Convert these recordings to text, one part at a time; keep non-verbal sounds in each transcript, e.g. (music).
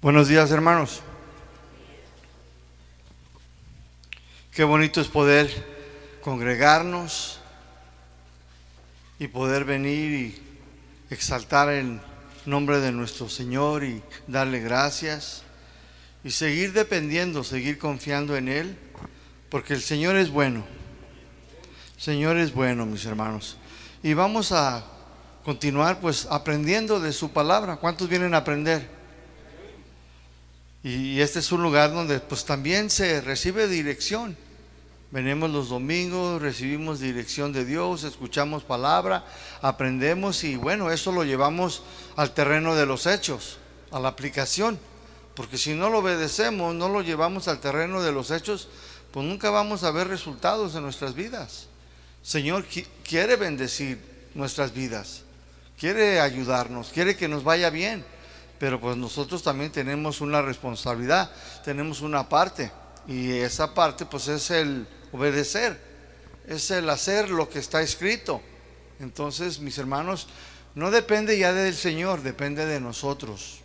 Buenos días, hermanos. Qué bonito es poder congregarnos y poder venir y exaltar el nombre de nuestro Señor y darle gracias y seguir dependiendo, seguir confiando en Él, porque el Señor es bueno. El Señor es bueno, mis hermanos. Y vamos a continuar pues aprendiendo de su palabra. ¿Cuántos vienen a aprender? Y este es un lugar donde pues también se recibe dirección. Venimos los domingos, recibimos dirección de Dios, escuchamos palabra, aprendemos y bueno, eso lo llevamos al terreno de los hechos, a la aplicación. Porque si no lo obedecemos, no lo llevamos al terreno de los hechos, pues nunca vamos a ver resultados en nuestras vidas. Señor quiere bendecir nuestras vidas, quiere ayudarnos, quiere que nos vaya bien pero pues nosotros también tenemos una responsabilidad, tenemos una parte y esa parte pues es el obedecer, es el hacer lo que está escrito. Entonces, mis hermanos, no depende ya del Señor, depende de nosotros,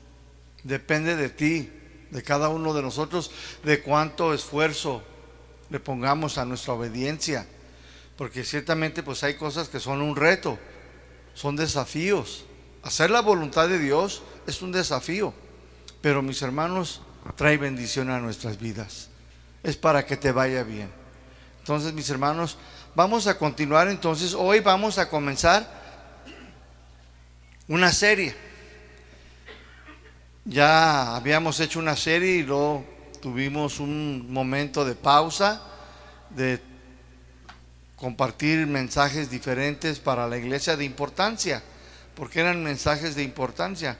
depende de ti, de cada uno de nosotros, de cuánto esfuerzo le pongamos a nuestra obediencia, porque ciertamente pues hay cosas que son un reto, son desafíos. Hacer la voluntad de Dios es un desafío, pero mis hermanos, trae bendición a nuestras vidas. Es para que te vaya bien. Entonces, mis hermanos, vamos a continuar entonces. Hoy vamos a comenzar una serie. Ya habíamos hecho una serie y luego tuvimos un momento de pausa, de compartir mensajes diferentes para la iglesia de importancia, porque eran mensajes de importancia.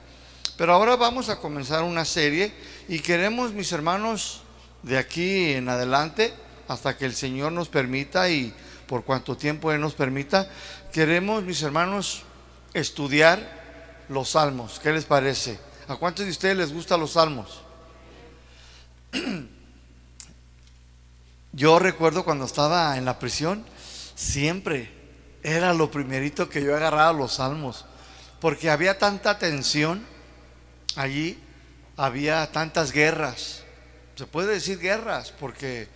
Pero ahora vamos a comenzar una serie y queremos, mis hermanos, de aquí en adelante, hasta que el Señor nos permita y por cuanto tiempo Él nos permita, queremos, mis hermanos, estudiar los salmos. ¿Qué les parece? ¿A cuántos de ustedes les gustan los salmos? (clears throat) Yo recuerdo cuando estaba en la prisión, siempre era lo primerito que yo agarraba los salmos, porque había tanta tensión allí había tantas guerras. Se puede decir guerras porque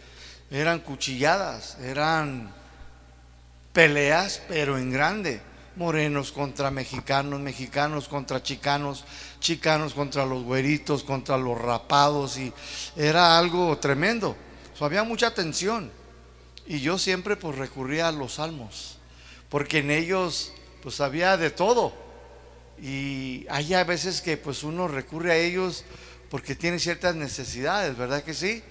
eran cuchilladas, eran peleas, pero en grande. Morenos contra mexicanos, mexicanos contra chicanos, chicanos contra los güeritos, contra los rapados, y era algo tremendo. había mucha tensión. Y yo siempre pues recurría a los salmos, porque en ellos pues había de todo y hay a veces que pues uno recurre a ellos porque tiene ciertas necesidades, ¿verdad que sí?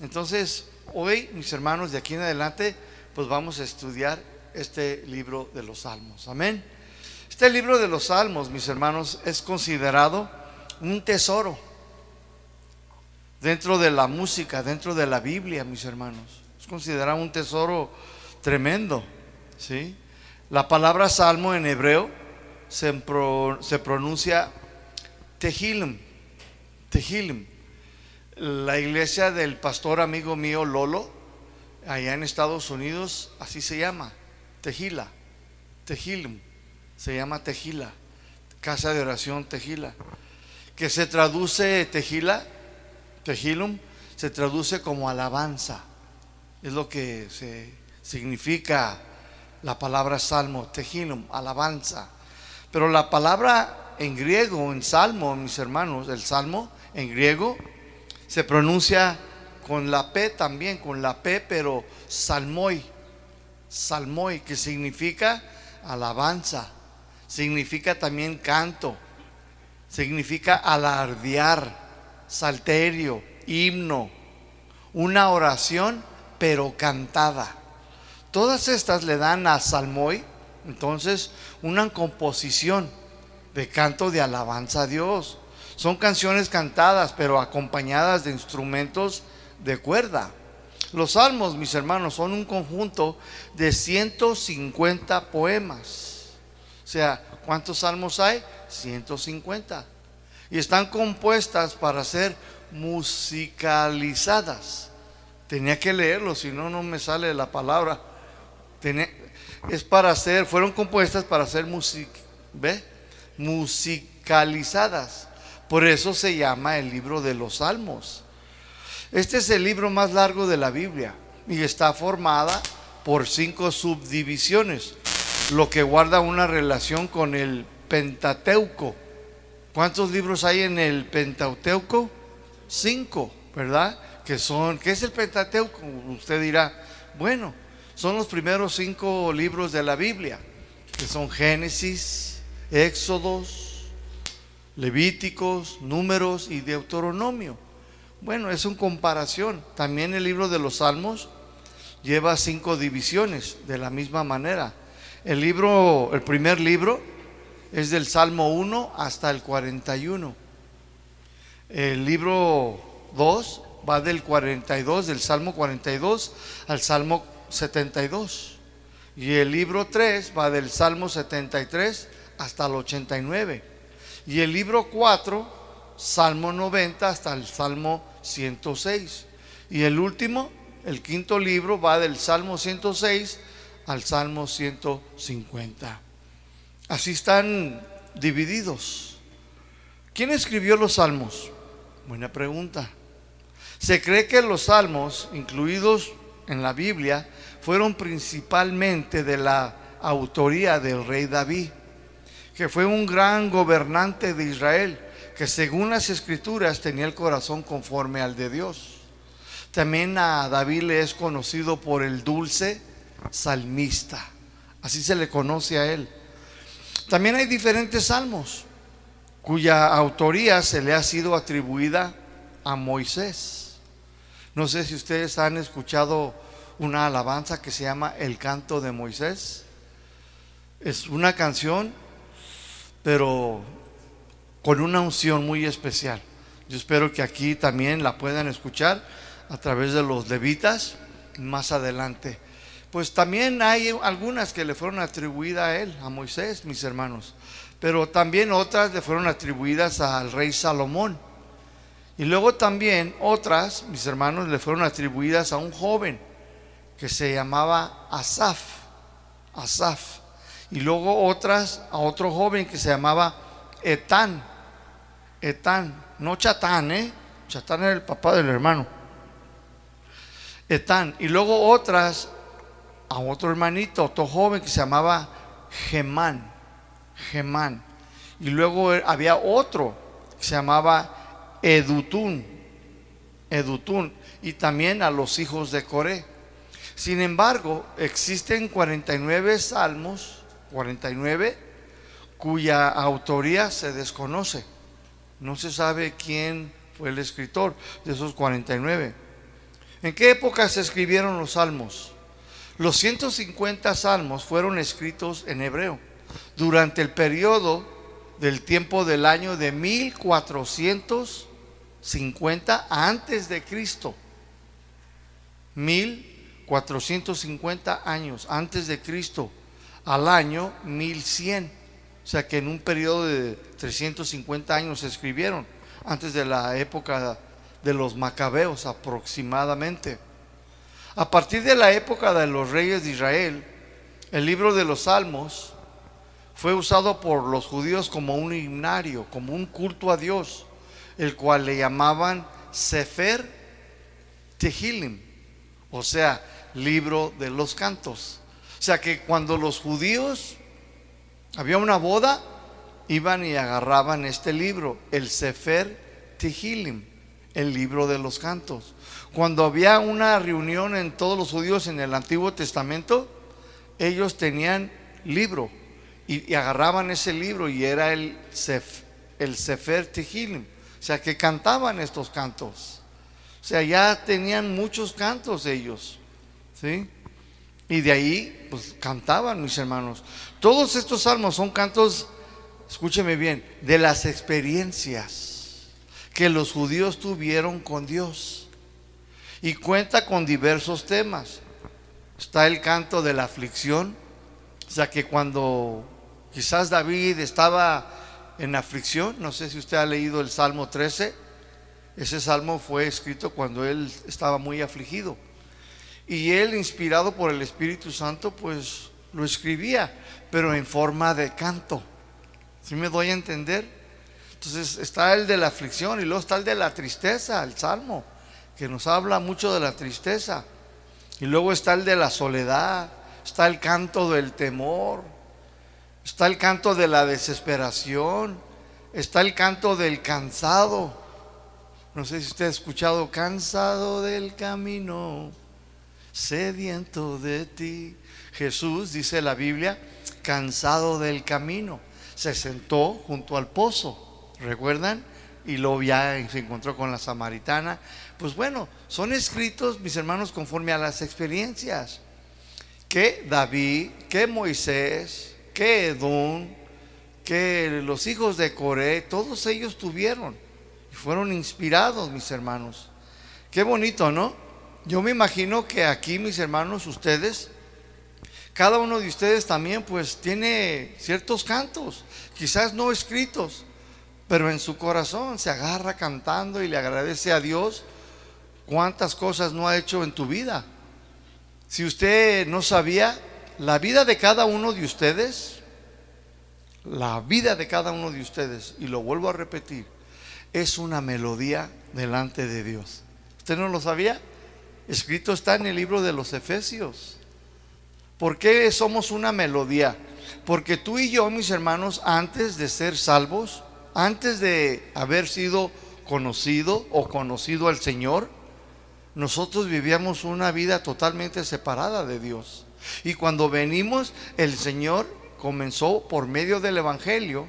Entonces, hoy, mis hermanos, de aquí en adelante, pues vamos a estudiar este libro de los Salmos. Amén. Este libro de los Salmos, mis hermanos, es considerado un tesoro dentro de la música, dentro de la Biblia, mis hermanos. Es considerado un tesoro tremendo, ¿sí? La palabra salmo en hebreo se, pronuncia Tehilim. Tehilim. La iglesia del pastor amigo mío Lolo, allá en Estados Unidos, así se llama, Tejila, Tehilim, se llama Tejila, casa de oración Tejila, que se traduce Tejila, Tehilum, se traduce como alabanza, es lo que se significa la palabra salmo, Tehilum, alabanza. Pero la palabra en griego, en salmo, mis hermanos, el salmo en griego se pronuncia con la P también, con la P, pero salmoi, salmoi, que significa alabanza, significa también canto, significa alardear, salterio, himno, una oración, pero cantada. Todas estas le dan a salmoi entonces, una composición de canto de alabanza a Dios. Son canciones cantadas, pero acompañadas de instrumentos de cuerda. Los salmos, mis hermanos, son un conjunto de 150 poemas. O sea, ¿cuántos salmos hay? 150. Y están compuestas para ser musicalizadas. Tenía que leerlo, si no, no me sale la palabra. Tenía, es para ser, fueron compuestas para ser music, ¿ve? musicalizadas, Por eso se llama el libro de los Salmos. Este es el libro más largo de la Biblia y está formada por cinco subdivisiones, lo que guarda una relación con el Pentateuco. ¿Cuántos libros hay en el Pentateuco? Cinco, ¿verdad? Que son, ¿qué es el Pentateuco? Usted dirá, bueno, son los primeros cinco libros de la Biblia, que son Génesis, Éxodos, Levíticos, Números y Deuteronomio. Bueno, es una comparación. También el libro de los Salmos lleva cinco divisiones de la misma manera. El libro, el primer libro es del Salmo 1 hasta el 41. El libro 2 va del 42, del Salmo 42 al Salmo 72. Y el libro 3 va del Salmo 73 hasta el 89. Y el libro 4, Salmo 90 hasta el Salmo 106. Y el último, el quinto libro, va del Salmo 106 al Salmo 150. Así están divididos. ¿Quién escribió los salmos? Buena pregunta. Se cree que los salmos, incluidos en la Biblia, fueron principalmente de la autoría del rey David, que fue un gran gobernante de Israel, que según las escrituras tenía el corazón conforme al de Dios. También a David le es conocido por el dulce salmista, así se le conoce a él. También hay diferentes salmos cuya autoría se le ha sido atribuida a Moisés. No sé si ustedes han escuchado una alabanza que se llama El canto de Moisés. Es una canción, pero con una unción muy especial. Yo espero que aquí también la puedan escuchar a través de los levitas más adelante. Pues también hay algunas que le fueron atribuidas a él, a Moisés, mis hermanos, pero también otras le fueron atribuidas al rey Salomón. Y luego también otras, mis hermanos, le fueron atribuidas a un joven que se llamaba Asaf, Asaf. Y luego otras a otro joven que se llamaba Etán, Etán, no Chatán, ¿eh? Chatán era el papá del hermano. Etán. Y luego otras a otro hermanito, otro joven que se llamaba Gemán. Gemán. Y luego había otro que se llamaba Edutún. Edutún. Y también a los hijos de Coré. Sin embargo, existen 49 salmos, 49, cuya autoría se desconoce. No se sabe quién fue el escritor de esos 49. ¿En qué época se escribieron los salmos? Los 150 salmos fueron escritos en hebreo durante el periodo del tiempo del año de 1450 antes de Cristo. 1450 años antes de Cristo al año 1100. O sea que en un periodo de 350 años se escribieron, antes de la época de los macabeos aproximadamente. A partir de la época de los reyes de Israel, el libro de los Salmos fue usado por los judíos como un himnario, como un culto a Dios, el cual le llamaban Sefer Tehilim, o sea, libro de los cantos. O sea que cuando los judíos había una boda, iban y agarraban este libro, el Sefer Tehilim, el libro de los cantos. Cuando había una reunión en todos los judíos en el Antiguo Testamento, ellos tenían libro y, agarraban ese libro y era el, el Sefer Tehilim. O sea, que cantaban estos cantos. O sea, ya tenían muchos cantos ellos. ¿Sí? Y de ahí, pues cantaban mis hermanos. Todos estos salmos son cantos, escúcheme bien, de las experiencias que los judíos tuvieron con Dios. Y cuenta con diversos temas. Está el canto de la aflicción, o sea que cuando quizás David estaba en aflicción, no sé si usted ha leído el Salmo 13, ese salmo fue escrito cuando él estaba muy afligido. Y él, inspirado por el Espíritu Santo, pues lo escribía, pero en forma de canto. ¿Sí me doy a entender? Entonces está el de la aflicción y luego está el de la tristeza, el salmo, que nos habla mucho de la tristeza. Y luego está el de la soledad, está el canto del temor, está el canto de la desesperación, está el canto del cansado. No sé si usted ha escuchado, cansado del camino, sediento de ti. Jesús, dice la Biblia, cansado del camino, se sentó junto al pozo, ¿recuerdan? Y luego ya se encontró con la samaritana. Pues bueno, son escritos, mis hermanos, conforme a las experiencias que David, que Moisés, que Edom, que los hijos de Coré, todos ellos tuvieron y fueron inspirados, mis hermanos. Qué bonito, ¿no? Yo me imagino que aquí, mis hermanos, ustedes cada uno de ustedes también pues tiene ciertos cantos, quizás no escritos, pero en su corazón se agarra cantando y le agradece a Dios cuántas cosas no ha hecho en tu vida. Si usted no sabía, la vida de cada uno de ustedes, la vida de cada uno de ustedes, y lo vuelvo a repetir, es una melodía delante de Dios. ¿Usted no lo sabía? Escrito está en el libro de los Efesios. ¿Por qué somos una melodía? Porque tú y yo, mis hermanos, antes de ser salvos, antes de haber sido conocido o conocido al Señor, nosotros vivíamos una vida totalmente separada de Dios. Y cuando venimos, el Señor comenzó por medio del Evangelio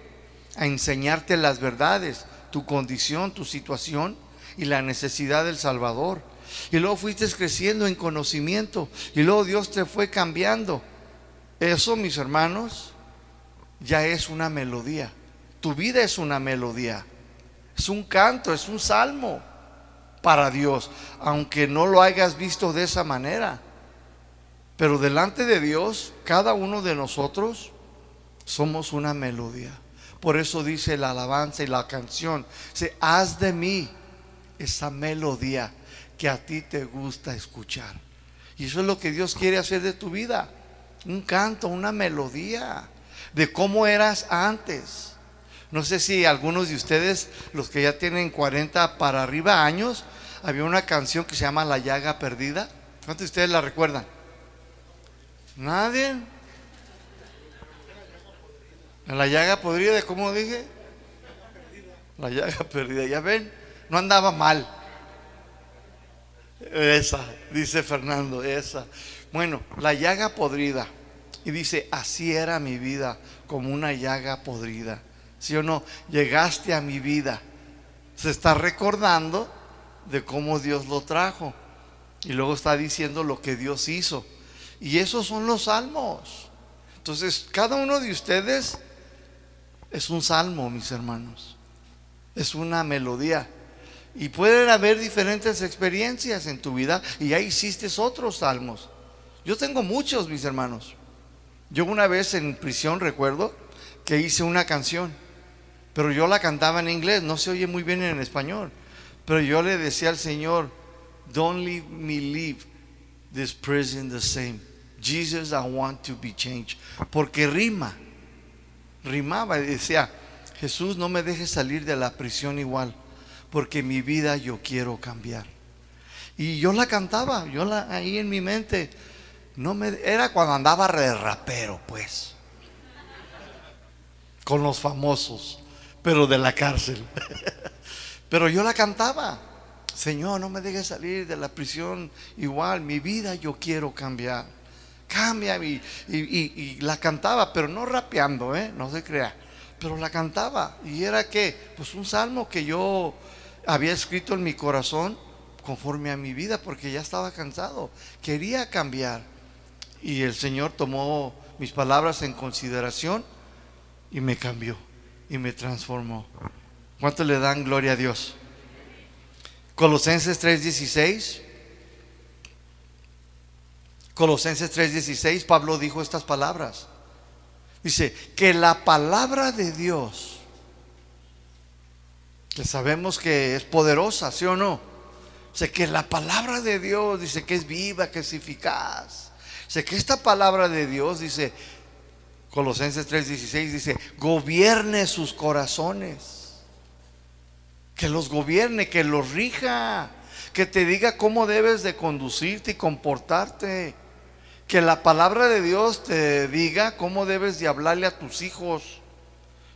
a enseñarte las verdades, tu condición, tu situación y la necesidad del Salvador. Y luego fuiste creciendo en conocimiento. Y luego Dios te fue cambiando. Eso, mis hermanos, ya es una melodía. Tu vida es una melodía. Es un canto, es un salmo para Dios. Aunque no lo hayas visto de esa manera. Pero delante de Dios, cada uno de nosotros somos una melodía. Por eso dice la alabanza y la canción, se haz de mí esa melodía que a ti te gusta escuchar. Y eso es lo que Dios quiere hacer de tu vida. Un canto, una melodía de cómo eras antes. No sé si algunos de ustedes, los que ya tienen 40 para arriba años, había una canción que se llama La llaga perdida. ¿Cuántos de ustedes la recuerdan? ¿Nadie? la llaga podrida, ¿cómo dije? La llaga perdida, ya ven, no andaba mal. Esa, dice Fernando, esa. Bueno, la llaga podrida. Y dice, así era mi vida, como una llaga podrida. ¿Sí o no? Llegaste a mi vida. Se está recordando de cómo Dios lo trajo. Y luego está diciendo lo que Dios hizo. Y esos son los salmos. Entonces, cada uno de ustedes es un salmo, mis hermanos. Es una melodía. Y pueden haber diferentes experiencias en tu vida y ya hiciste otros salmos. Yo tengo muchos, mis hermanos. Yo una vez en prisión recuerdo que hice una canción, pero yo la cantaba en inglés, no se oye muy bien en español. Pero yo le decía al Señor, don't leave me leave this prison the same. Jesus, I want to be changed. Porque rima, rimaba y decía, Jesús, no me dejes salir de la prisión igual porque mi vida yo quiero cambiar. Y yo la cantaba, yo la ahí en mi mente, no me era cuando andaba de rapero, pues. Con los famosos, pero de la cárcel. (laughs) pero yo la cantaba. Señor, no me dejes salir de la prisión igual, mi vida yo quiero cambiar. Cambia y, y, y, la cantaba, pero no rapeando, ¿eh? no se crea. Pero la cantaba y era que, pues un salmo que yo había escrito en mi corazón conforme a mi vida porque ya estaba cansado, quería cambiar. Y el Señor tomó mis palabras en consideración y me cambió y me transformó. ¿Cuánto le dan gloria a Dios? Colosenses 3:16. Colosenses 3:16, Pablo dijo estas palabras. Dice, que la palabra de Dios que sabemos que es poderosa, ¿sí o no? Sé que la palabra de Dios dice que es viva, que es eficaz. Sé que esta palabra de Dios dice, Colosenses 3:16 dice, gobierne sus corazones. que los gobierne, que los rija, que te diga cómo debes de conducirte y comportarte. Que la palabra de Dios te diga cómo debes de hablarle a tus hijos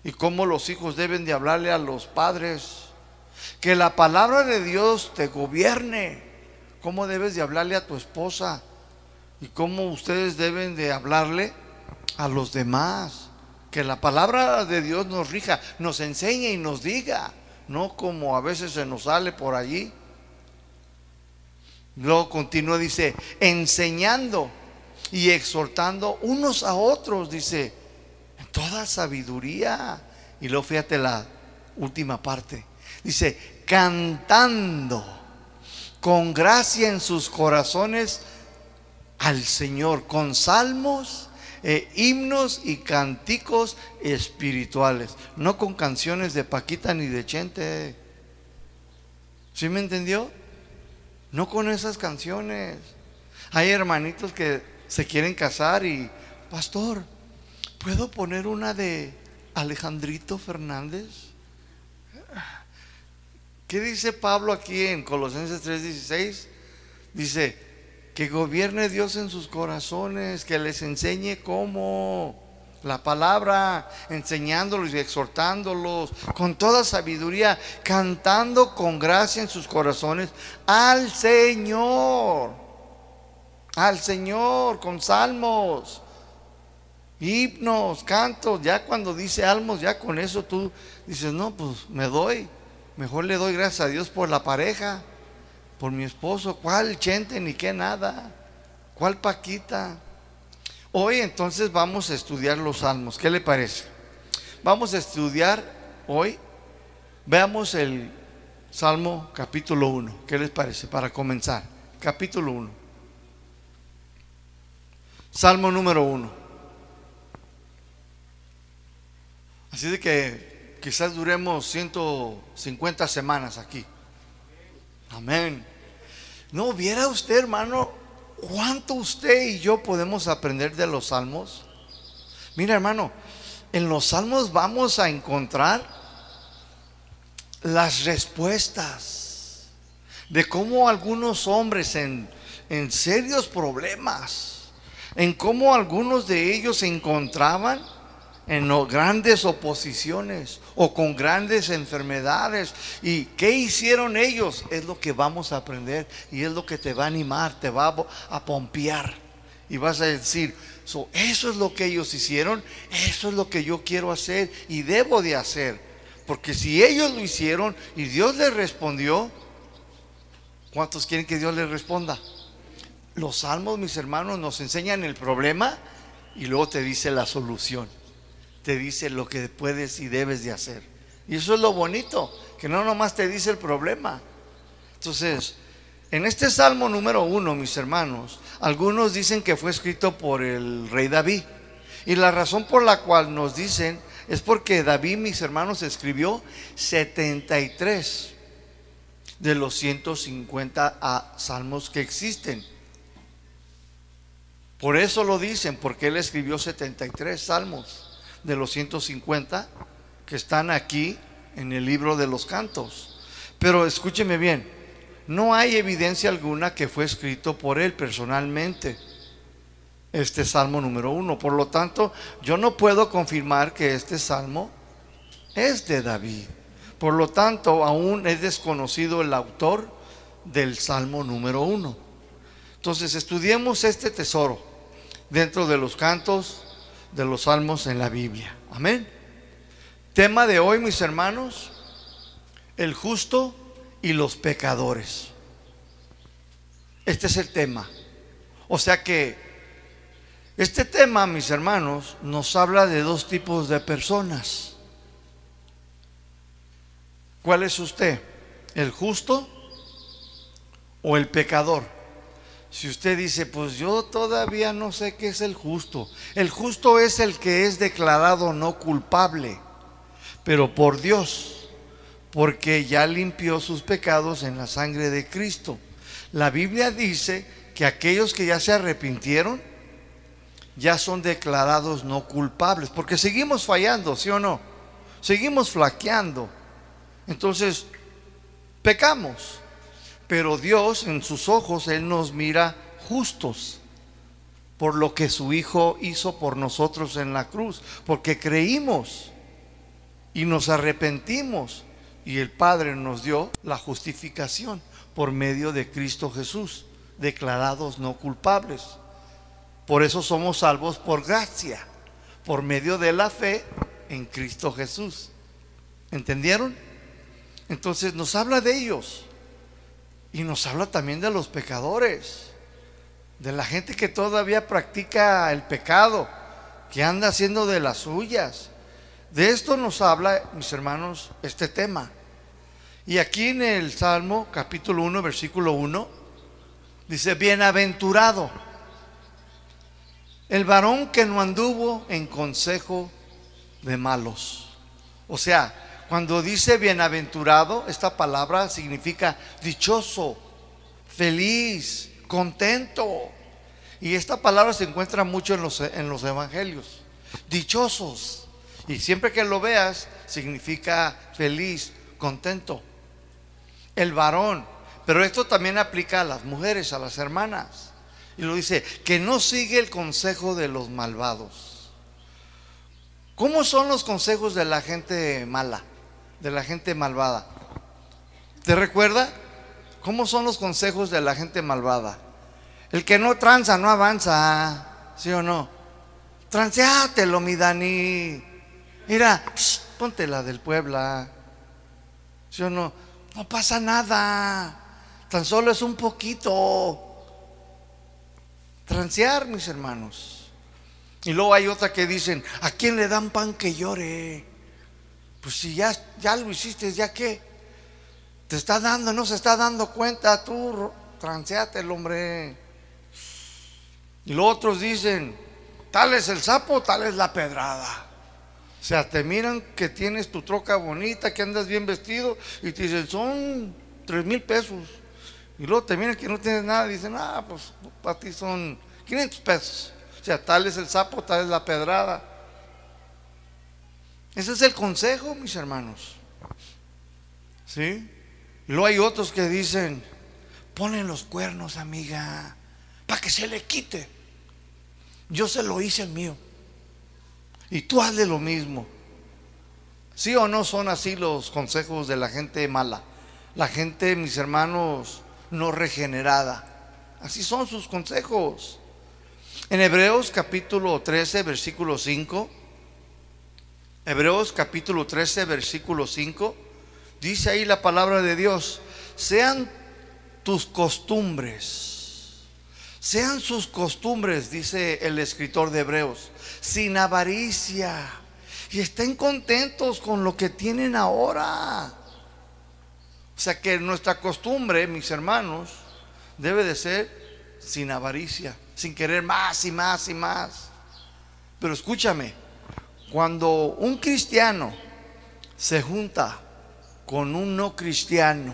y cómo los hijos deben de hablarle a los padres. Que la palabra de Dios te gobierne, cómo debes de hablarle a tu esposa y cómo ustedes deben de hablarle a los demás. Que la palabra de Dios nos rija, nos enseñe y nos diga, no como a veces se nos sale por allí. Luego continúa, dice, enseñando y exhortando unos a otros, dice, toda sabiduría. Y luego fíjate la última parte. Dice, cantando con gracia en sus corazones al Señor, con salmos, e himnos y cánticos espirituales, no con canciones de Paquita ni de Chente. ¿Sí me entendió? No con esas canciones. Hay hermanitos que se quieren casar y, pastor, ¿puedo poner una de Alejandrito Fernández? ¿Qué dice Pablo aquí en Colosenses 3:16? Dice, que gobierne Dios en sus corazones, que les enseñe cómo la palabra, enseñándolos y exhortándolos con toda sabiduría, cantando con gracia en sus corazones al Señor, al Señor, con salmos, himnos, cantos, ya cuando dice almos, ya con eso tú dices, no, pues me doy, mejor le doy gracias a Dios por la pareja, por mi esposo, ¿cuál chente ni qué nada? ¿Cuál paquita? Hoy entonces vamos a estudiar los salmos. ¿Qué le parece? Vamos a estudiar hoy. Veamos el Salmo capítulo 1. ¿Qué les parece? Para comenzar. Capítulo 1. Salmo número 1. Así de que quizás duremos 150 semanas aquí. Amén. ¿No viera usted, hermano, ¿Cuánto usted y yo podemos aprender de los salmos? Mira, hermano, en los salmos vamos a encontrar las respuestas de cómo algunos hombres en, en serios problemas, en cómo algunos de ellos se encontraban en grandes oposiciones o con grandes enfermedades. ¿Y qué hicieron ellos? Es lo que vamos a aprender y es lo que te va a animar, te va a pompear. Y vas a decir, eso es lo que ellos hicieron, eso es lo que yo quiero hacer y debo de hacer. Porque si ellos lo hicieron y Dios les respondió, ¿cuántos quieren que Dios les responda? Los salmos, mis hermanos, nos enseñan el problema y luego te dice la solución te dice lo que puedes y debes de hacer. Y eso es lo bonito, que no nomás te dice el problema. Entonces, en este Salmo número uno, mis hermanos, algunos dicen que fue escrito por el rey David. Y la razón por la cual nos dicen es porque David, mis hermanos, escribió 73 de los 150 salmos que existen. Por eso lo dicen, porque él escribió 73 salmos de los 150 que están aquí en el libro de los cantos. Pero escúcheme bien, no hay evidencia alguna que fue escrito por él personalmente, este salmo número uno. Por lo tanto, yo no puedo confirmar que este salmo es de David. Por lo tanto, aún es desconocido el autor del salmo número uno. Entonces, estudiemos este tesoro dentro de los cantos de los salmos en la Biblia. Amén. Tema de hoy, mis hermanos, el justo y los pecadores. Este es el tema. O sea que este tema, mis hermanos, nos habla de dos tipos de personas. ¿Cuál es usted? ¿El justo o el pecador? Si usted dice, pues yo todavía no sé qué es el justo. El justo es el que es declarado no culpable, pero por Dios, porque ya limpió sus pecados en la sangre de Cristo. La Biblia dice que aquellos que ya se arrepintieron, ya son declarados no culpables, porque seguimos fallando, ¿sí o no? Seguimos flaqueando. Entonces, pecamos. Pero Dios en sus ojos, Él nos mira justos por lo que su Hijo hizo por nosotros en la cruz, porque creímos y nos arrepentimos y el Padre nos dio la justificación por medio de Cristo Jesús, declarados no culpables. Por eso somos salvos por gracia, por medio de la fe en Cristo Jesús. ¿Entendieron? Entonces nos habla de ellos y nos habla también de los pecadores, de la gente que todavía practica el pecado, que anda haciendo de las suyas. De esto nos habla, mis hermanos, este tema. Y aquí en el Salmo capítulo 1, versículo 1, dice, bienaventurado el varón que no anduvo en consejo de malos. O sea, cuando dice bienaventurado, esta palabra significa dichoso, feliz, contento. Y esta palabra se encuentra mucho en los, en los evangelios. Dichosos. Y siempre que lo veas, significa feliz, contento. El varón. Pero esto también aplica a las mujeres, a las hermanas. Y lo dice, que no sigue el consejo de los malvados. ¿Cómo son los consejos de la gente mala, de la gente malvada? ¿Te recuerda? ¿Cómo son los consejos de la gente malvada? El que no tranza no avanza, ¿sí o no? Transeátelo, mi Dani. Mira, ponte la del Puebla. ¿Sí o no? No pasa nada. Tan solo es un poquito transear, mis hermanos. Y luego hay otra que dicen, ¿a quién le dan pan que llore? Pues si ya, ya lo hiciste, ¿ya qué? Te está dando, no se está dando cuenta, tú transeate el hombre. Y los otros dicen, tal es el sapo, tal es la pedrada. O sea, te miran que tienes tu troca bonita, que andas bien vestido y te dicen, son tres mil pesos. Y luego te miran que no tienes nada y dicen, ah, pues para ti son 500 pesos. O sea, tal es el sapo, tal es la pedrada. Ese es el consejo, mis hermanos. ¿Sí? Y luego hay otros que dicen, ponen los cuernos, amiga, para que se le quite. Yo se lo hice el mío. Y tú hazle lo mismo. ¿Sí o no son así los consejos de la gente mala? La gente, mis hermanos, no regenerada. Así son sus consejos. En Hebreos capítulo 13, versículo 5, Hebreos capítulo 13, versículo 5, dice ahí la palabra de Dios, sean tus costumbres, sean sus costumbres, dice el escritor de Hebreos, sin avaricia, y estén contentos con lo que tienen ahora. O sea que nuestra costumbre, mis hermanos, debe de ser sin avaricia, sin querer más y más y más. Pero escúchame, cuando un cristiano se junta con un no cristiano,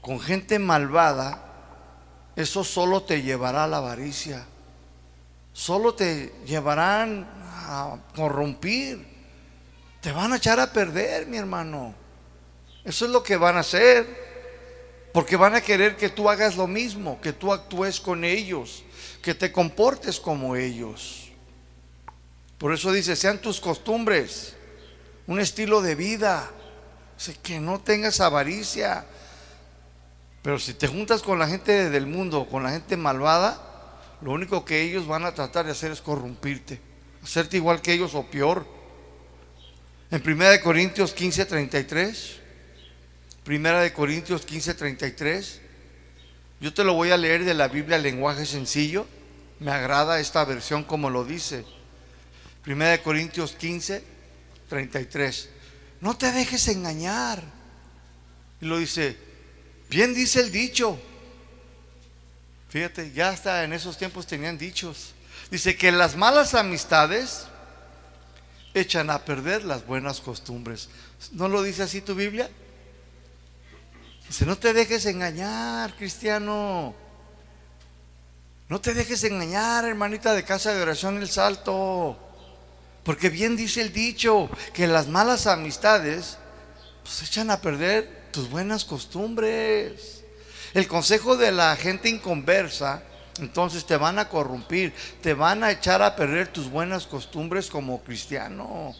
con gente malvada, eso solo te llevará a la avaricia, solo te llevarán a corrompir, te van a echar a perder, mi hermano. Eso es lo que van a hacer. Porque van a querer que tú hagas lo mismo, que tú actúes con ellos, que te comportes como ellos. Por eso dice, sean tus costumbres, un estilo de vida, que no tengas avaricia. Pero si te juntas con la gente del mundo, con la gente malvada, lo único que ellos van a tratar de hacer es corrompirte, hacerte igual que ellos o peor. En 1 Corintios 15, 33. Primera de Corintios 15, 33. Yo te lo voy a leer de la Biblia lenguaje sencillo. Me agrada esta versión como lo dice. Primera de Corintios 15, 33. No te dejes engañar. Y lo dice, bien dice el dicho. Fíjate, ya hasta en esos tiempos tenían dichos. Dice que las malas amistades echan a perder las buenas costumbres. ¿No lo dice así tu Biblia? Dice, no te dejes engañar, cristiano. No te dejes engañar, hermanita de casa de oración El Salto. Porque bien dice el dicho que las malas amistades pues echan a perder tus buenas costumbres. El consejo de la gente inconversa, entonces te van a corrompir, te van a echar a perder tus buenas costumbres como cristiano.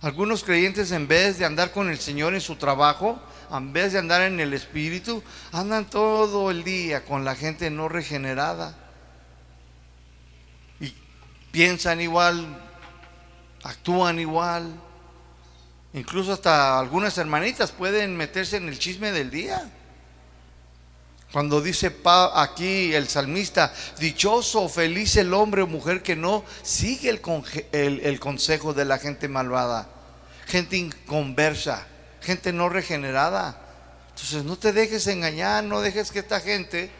Algunos creyentes en vez de andar con el Señor en su trabajo, en vez de andar en el Espíritu, andan todo el día con la gente no regenerada. Y piensan igual, actúan igual. Incluso hasta algunas hermanitas pueden meterse en el chisme del día. Cuando dice aquí el salmista, dichoso, feliz el hombre o mujer que no sigue el, consejo de la gente malvada, gente inconversa, gente no regenerada. Entonces no te dejes engañar, no dejes que esta gente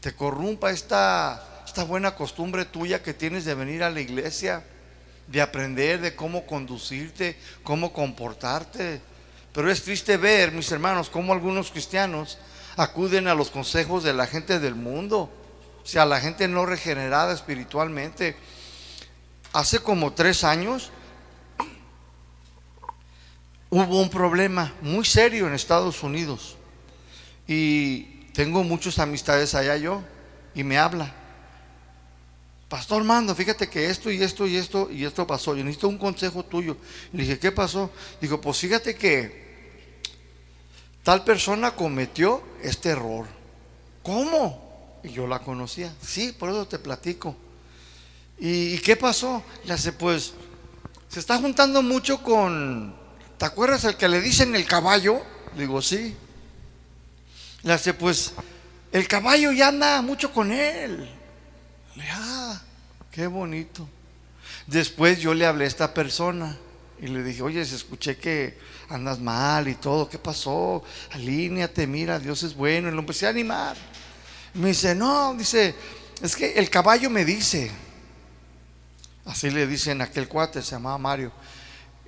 te corrompa esta buena costumbre tuya que tienes de venir a la iglesia, de aprender de cómo conducirte, cómo comportarte. Pero es triste ver, mis hermanos, cómo algunos cristianos acuden a los consejos de la gente del mundo, o sea, la gente no regenerada espiritualmente. Hace como tres años hubo un problema muy serio en Estados Unidos y tengo muchas amistades allá yo y me habla. Pastor Mando, fíjate que esto y esto y esto y esto pasó. Yo necesito un consejo tuyo. Le dije, ¿qué pasó? Digo, pues fíjate que tal persona cometió este error. ¿Cómo? Y yo la conocía. Sí, por eso te platico. ¿Y, qué pasó? Le hace, pues, se está juntando mucho con, ¿te acuerdas el que le dicen el caballo? digo, sí. Le hace, pues, el caballo ya anda mucho con él. Le qué bonito. Después yo le hablé a esta persona y le dije, oye, se escuché que andas mal y todo, ¿qué pasó? Alíneate, mira, Dios es bueno. Y lo empecé a animar. Me dice, no, dice, es que el caballo me dice, así le dicen aquel cuate, se llamaba Mario.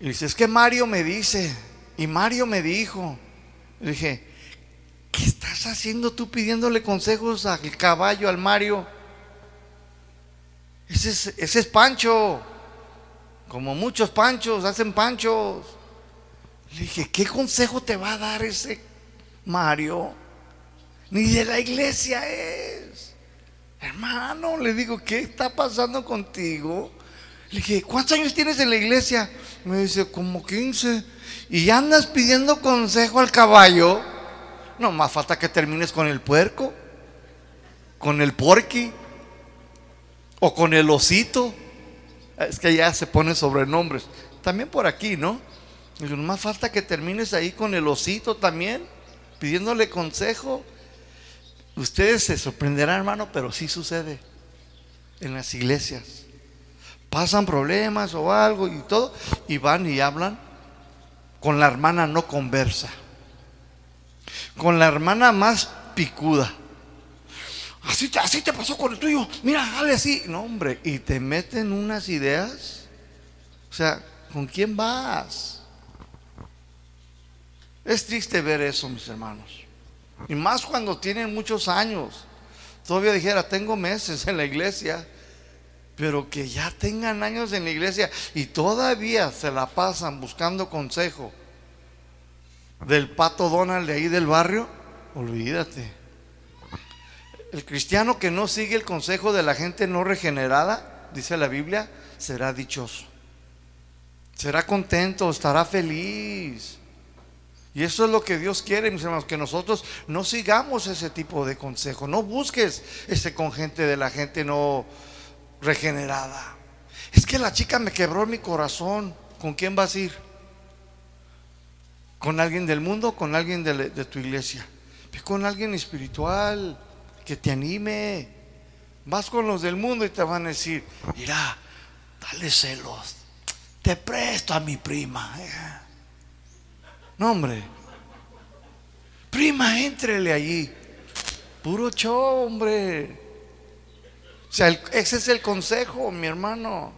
Y dice, es que Mario me dice, y Mario me dijo. Le dije, ¿qué estás haciendo tú pidiéndole consejos al caballo, al Mario? Ese es, ese es Pancho. Como muchos panchos, hacen panchos. Le dije, ¿qué consejo te va a dar ese Mario? Ni de la iglesia es. Hermano, le digo, ¿qué está pasando contigo? Le dije, ¿cuántos años tienes en la iglesia? Me dice, como 15. ¿Y andas pidiendo consejo al caballo? No, más falta que termines con el puerco, con el porqui o con el osito. Es que ya se ponen sobrenombres. También por aquí, ¿no? No más falta que termines ahí con el osito también, pidiéndole consejo. Ustedes se sorprenderán, hermano, pero sí sucede en las iglesias. Pasan problemas o algo y todo, y van y hablan con la hermana no conversa, con la hermana más picuda. Así te, así te pasó con el tuyo. Mira, dale así. No, hombre. Y te meten unas ideas. O sea, ¿con quién vas? Es triste ver eso, mis hermanos. Y más cuando tienen muchos años. Todavía dijera, tengo meses en la iglesia. Pero que ya tengan años en la iglesia y todavía se la pasan buscando consejo del pato Donald de ahí del barrio. Olvídate. El cristiano que no sigue el consejo de la gente no regenerada, dice la Biblia, será dichoso. Será contento, estará feliz. Y eso es lo que Dios quiere, mis hermanos, que nosotros no sigamos ese tipo de consejo. No busques ese con gente de la gente no regenerada. Es que la chica me quebró mi corazón. ¿Con quién vas a ir? ¿Con alguien del mundo? ¿Con alguien de, de tu iglesia? Con alguien espiritual que te anime. Vas con los del mundo y te van a decir, mira, dale celos, te presto a mi prima. Eh". No, hombre. Prima, entrele allí. Puro show, hombre. O sea, ese es el consejo, mi hermano.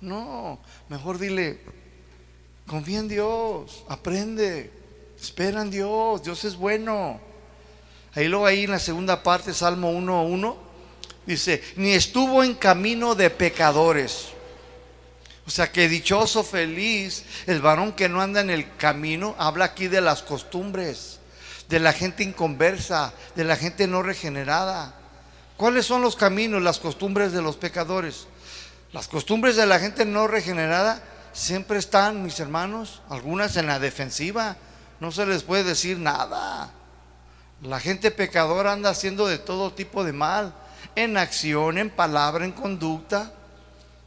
No, mejor dile, confía en Dios, aprende, espera en Dios, Dios es bueno. Ahí luego ahí en la segunda parte, Salmo 1.1, dice, ni estuvo en camino de pecadores, O sea que dichoso, feliz, el varón que no anda en el camino, habla aquí de las costumbres, de la gente inconversa, de la gente no regenerada. ¿Cuáles son los caminos, las costumbres de los pecadores? Las costumbres de la gente no regenerada siempre están, mis hermanos, algunas en la defensiva. No se les puede decir nada. La gente pecadora anda haciendo de todo tipo de mal, en acción, en palabra, en conducta.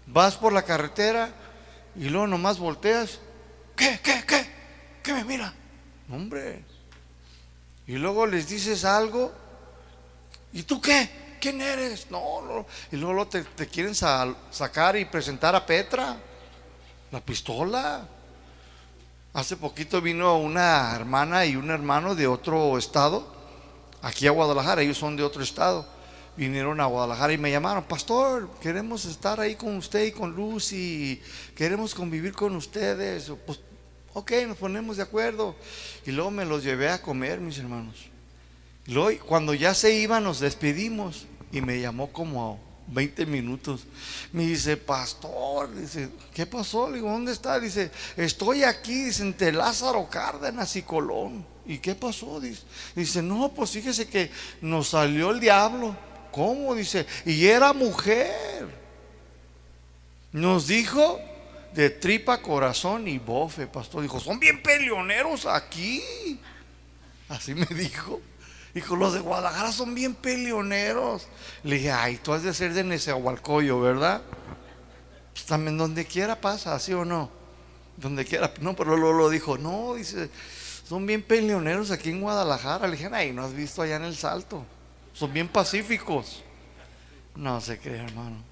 Vas por la carretera y luego nomás volteas. ¿Qué, qué, qué? ¿Qué me mira? Hombre. Y luego les dices algo. ¿Y tú qué? ¿Quién eres? No, no. Y luego te, quieren sacar y presentar a Petra. La pistola. Hace poquito vino una hermana y un hermano de otro estado, aquí a Guadalajara, ellos son de otro estado. Vinieron a Guadalajara y me llamaron, pastor, queremos estar ahí con usted y con Lucy, queremos convivir con ustedes. Pues, ok, nos ponemos de acuerdo. Y luego me los llevé a comer, mis hermanos. Y luego, cuando ya se iban, nos despedimos y me llamó como 20 minutos. Me dice, pastor, dice, ¿qué pasó? Le digo, ¿dónde está? Dice, estoy aquí, dice, entre Lázaro Cárdenas y Colón. ¿Y qué pasó? Dice, no, pues fíjese que nos salió el diablo. ¿Cómo? Dice, y era mujer. Nos dijo de tripa, corazón y bofe, pastor. Dijo, son bien peleoneros aquí. Así me dijo. Dijo, los de Guadalajara son bien peleoneros. Le dije, ay, tú has de ser de Nezahualcoyo, ¿verdad? Pues también donde quiera pasa, ¿sí o no? Donde quiera. No, pero luego lo dijo, no, dice, son bien peleoneros aquí en Guadalajara. Le dije, ay, no has visto allá en el Salto. Son bien pacíficos. No se cree, hermano.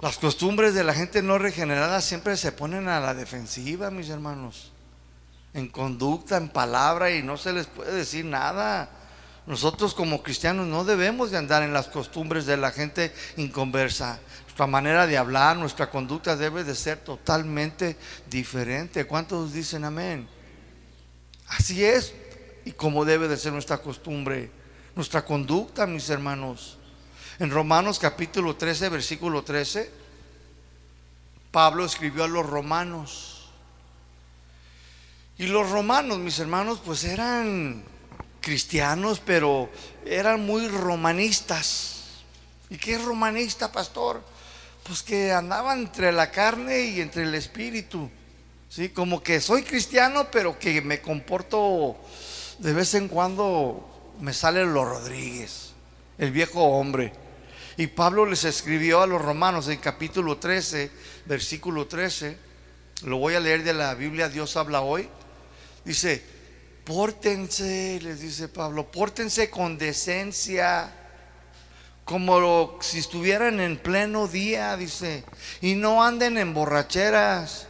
Las costumbres de la gente no regenerada siempre se ponen a la defensiva, mis hermanos en conducta, en palabra y no se les puede decir nada. Nosotros como cristianos no debemos de andar en las costumbres de la gente inconversa. Nuestra manera de hablar, nuestra conducta debe de ser totalmente diferente. ¿Cuántos dicen amén? Así es y como debe de ser nuestra costumbre, nuestra conducta, mis hermanos. En Romanos capítulo 13, versículo 13, Pablo escribió a los romanos y los romanos, mis hermanos, pues eran cristianos, pero eran muy romanistas. ¿Y qué es romanista, pastor? Pues que andaban entre la carne y entre el espíritu. ¿Sí? Como que soy cristiano, pero que me comporto de vez en cuando me sale los Rodríguez, el viejo hombre. Y Pablo les escribió a los romanos en capítulo 13, versículo 13. Lo voy a leer de la Biblia, Dios habla hoy. Dice, pórtense, les dice Pablo, pórtense con decencia, como si estuvieran en pleno día, dice, y no anden en borracheras,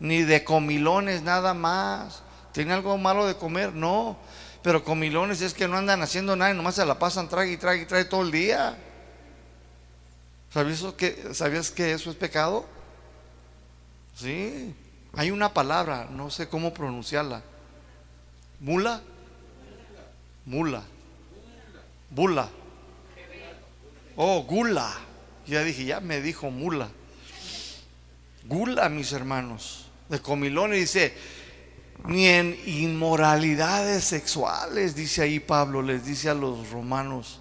ni de comilones, nada más. ¿Tiene algo malo de comer? No, pero comilones es que no andan haciendo nada y nomás se la pasan, trague y trague y trae todo el día. ¿Sabías que, ¿Sabías que eso es pecado? Sí. Hay una palabra, no sé cómo pronunciarla. Mula. Mula. Bula. Oh, gula. Ya dije, ya me dijo mula. Gula, mis hermanos. De comilón y dice, ni en inmoralidades sexuales, dice ahí Pablo, les dice a los romanos.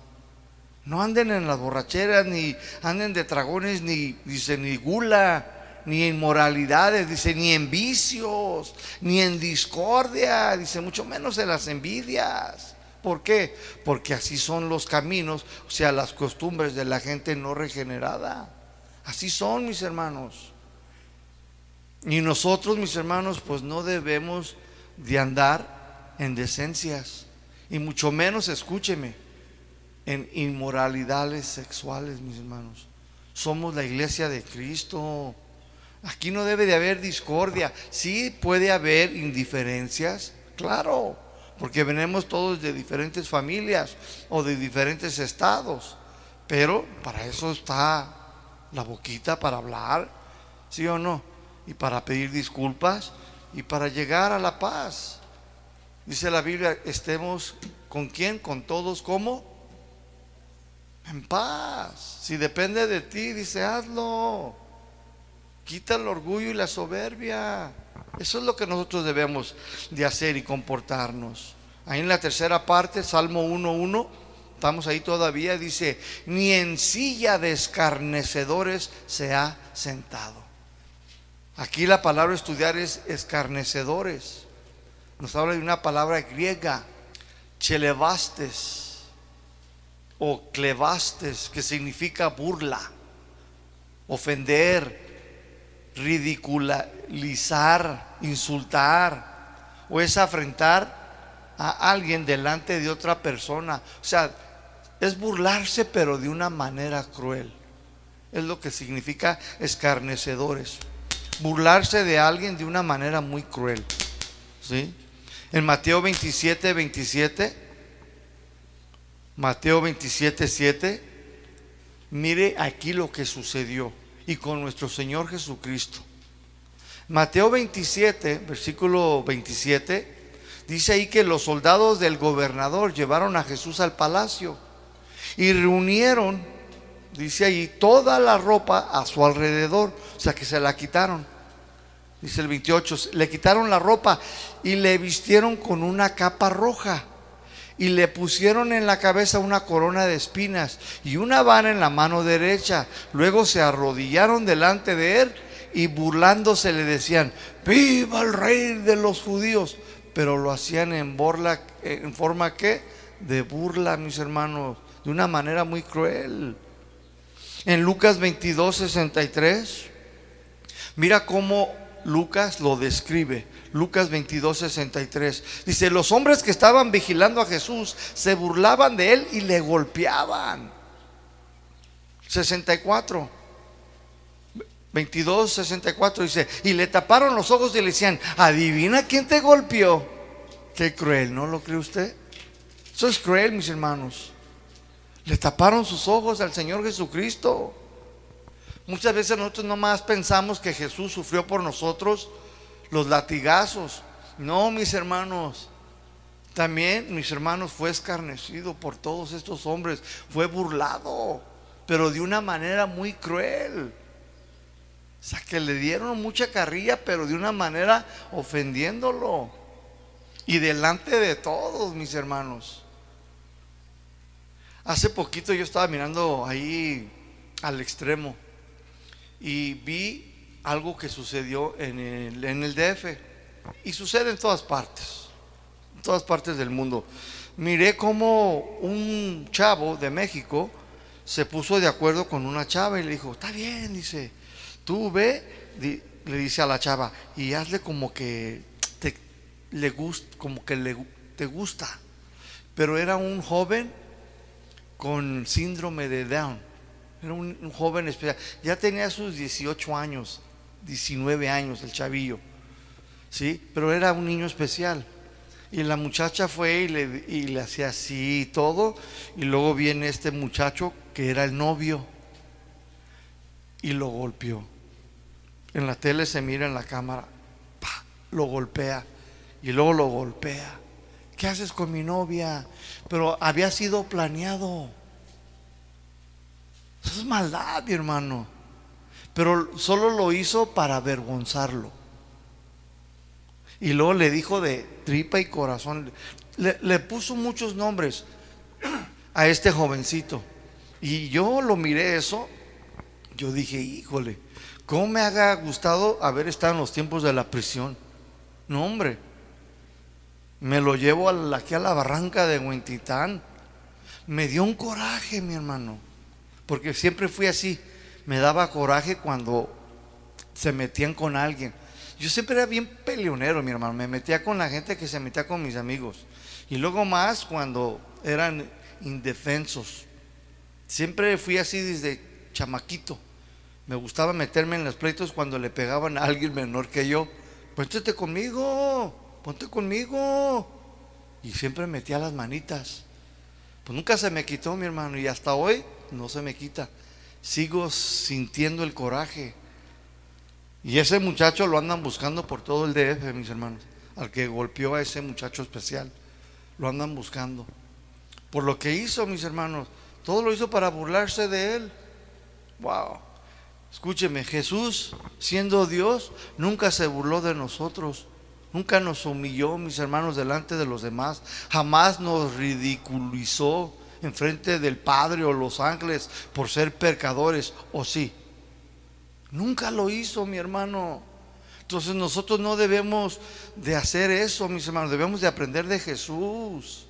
No anden en las borracheras, ni anden de dragones, ni dice, ni gula ni en moralidades, dice, ni en vicios, ni en discordia, dice, mucho menos en las envidias. ¿Por qué? Porque así son los caminos, o sea, las costumbres de la gente no regenerada. Así son, mis hermanos. Y nosotros, mis hermanos, pues no debemos de andar en decencias, y mucho menos, escúcheme, en inmoralidades sexuales, mis hermanos. Somos la iglesia de Cristo. Aquí no debe de haber discordia. Sí puede haber indiferencias, claro, porque venimos todos de diferentes familias o de diferentes estados. Pero para eso está la boquita para hablar, ¿sí o no? Y para pedir disculpas y para llegar a la paz. Dice la Biblia, estemos con quién, con todos, ¿cómo? En paz. Si depende de ti, dice, hazlo. Quita el orgullo y la soberbia. Eso es lo que nosotros debemos de hacer y comportarnos. Ahí en la tercera parte, Salmo 1.1, estamos ahí todavía, dice, ni en silla de escarnecedores se ha sentado. Aquí la palabra estudiar es escarnecedores. Nos habla de una palabra griega, chelebastes o clevastes, que significa burla, ofender, ridiculizar, insultar, o es afrentar a alguien delante de otra persona. O sea, es burlarse, pero de una manera cruel. Es lo que significa escarnecedores. Burlarse de alguien de una manera muy cruel. ¿Sí? En Mateo 27, 27, Mateo 27, 7, mire aquí lo que sucedió y con nuestro Señor Jesucristo. Mateo 27, versículo 27, dice ahí que los soldados del gobernador llevaron a Jesús al palacio y reunieron, dice ahí, toda la ropa a su alrededor, o sea que se la quitaron. Dice el 28, le quitaron la ropa y le vistieron con una capa roja y le pusieron en la cabeza una corona de espinas y una vara en la mano derecha. Luego se arrodillaron delante de él y burlándose le decían, viva el rey de los judíos. Pero lo hacían en, burla, en forma que de burla, mis hermanos, de una manera muy cruel. En Lucas 22, 63, mira cómo Lucas lo describe. Lucas 22, 63. Dice, los hombres que estaban vigilando a Jesús se burlaban de él y le golpeaban. 64. 22, 64 dice, y le taparon los ojos y le decían, adivina quién te golpeó. Qué cruel, ¿no lo cree usted? Eso es cruel, mis hermanos. Le taparon sus ojos al Señor Jesucristo. Muchas veces nosotros nomás pensamos que Jesús sufrió por nosotros los latigazos. No, mis hermanos. También, mis hermanos, fue escarnecido por todos estos hombres. Fue burlado, pero de una manera muy cruel. O sea, que le dieron mucha carrilla, pero de una manera ofendiéndolo. Y delante de todos, mis hermanos. Hace poquito yo estaba mirando ahí al extremo y vi algo que sucedió en el, en el DF. Y sucede en todas partes, en todas partes del mundo. Miré cómo un chavo de México se puso de acuerdo con una chava y le dijo, está bien, dice, Tú ve, le dice a la chava, y hazle como que te, le gusta, como que le, te gusta. Pero era un joven con síndrome de Down. Era un, joven especial. Ya tenía sus 18 años, 19 años el chavillo. ¿Sí? Pero era un niño especial. Y la muchacha fue y le, y le hacía así y todo. Y luego viene este muchacho que era el novio. Y lo golpeó. En la tele se mira en la cámara, lo golpea y luego lo golpea. ¿Qué haces con mi novia? Pero había sido planeado. Eso es maldad, mi hermano. Pero solo lo hizo para avergonzarlo. Y luego le dijo de tripa y corazón. Le, le puso muchos nombres a este jovencito. Y yo lo miré eso. Yo dije, híjole, ¿Cómo me haga gustado haber estado en los tiempos de la prisión? No, hombre. Me lo llevo aquí a la barranca de Huentitán. Me dio un coraje, mi hermano. Porque siempre fui así. Me daba coraje cuando se metían con alguien. Yo siempre era bien peleonero, mi hermano. Me metía con la gente que se metía con mis amigos. Y luego más cuando eran indefensos. Siempre fui así desde chamaquito. Me gustaba meterme en los pleitos cuando le pegaban a alguien menor que yo. Póntete conmigo, ponte conmigo. Y siempre metía las manitas. Pues nunca se me quitó, mi hermano, y hasta hoy no se me quita. Sigo sintiendo el coraje. Y ese muchacho lo andan buscando por todo el DF, mis hermanos. Al que golpeó a ese muchacho especial. Lo andan buscando. Por lo que hizo, mis hermanos. Todo lo hizo para burlarse de él. Wow. Escúcheme, Jesús, siendo Dios, nunca se burló de nosotros. Nunca nos humilló, mis hermanos, delante de los demás. Jamás nos ridiculizó en frente del Padre o los ángeles por ser pecadores, o sí. Nunca lo hizo, mi hermano. Entonces nosotros no debemos de hacer eso, mis hermanos. Debemos de aprender de Jesús.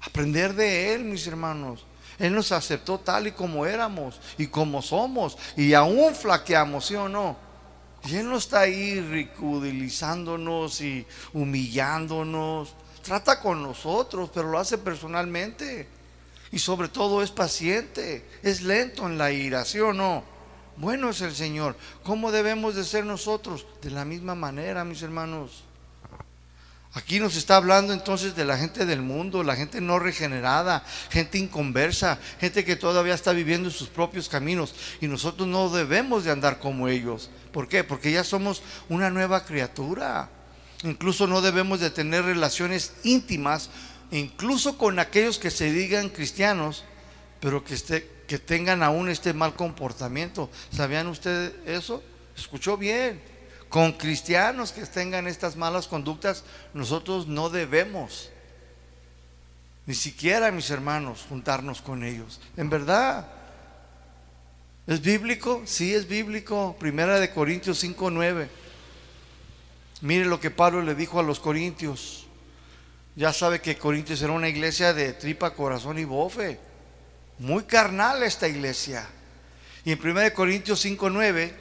Aprender de Él, mis hermanos. Él nos aceptó tal y como éramos y como somos. Y aún flaqueamos, ¿sí o no? Y Él no está ahí ridiculizándonos y humillándonos. Trata con nosotros, pero lo hace personalmente. Y sobre todo es paciente, es lento en la ira, ¿sí o no? Bueno es el Señor. ¿Cómo debemos de ser nosotros? De la misma manera, mis hermanos. Aquí nos está hablando entonces de la gente del mundo, la gente no regenerada, gente inconversa, gente que todavía está viviendo sus propios caminos y nosotros no debemos de andar como ellos. ¿Por qué? Porque ya somos una nueva criatura. Incluso no debemos de tener relaciones íntimas, incluso con aquellos que se digan cristianos, pero que, esté, que tengan aún este mal comportamiento. ¿Sabían ustedes eso? ¿Escuchó bien? con cristianos que tengan estas malas conductas, nosotros no debemos, ni siquiera mis hermanos, juntarnos con ellos. En verdad, ¿es bíblico? Sí, es bíblico. Primera de Corintios 5.9. Mire lo que Pablo le dijo a los corintios. Ya sabe que Corintios era una iglesia de tripa, corazón y bofe. Muy carnal esta iglesia. Y en 1 Corintios 5.9,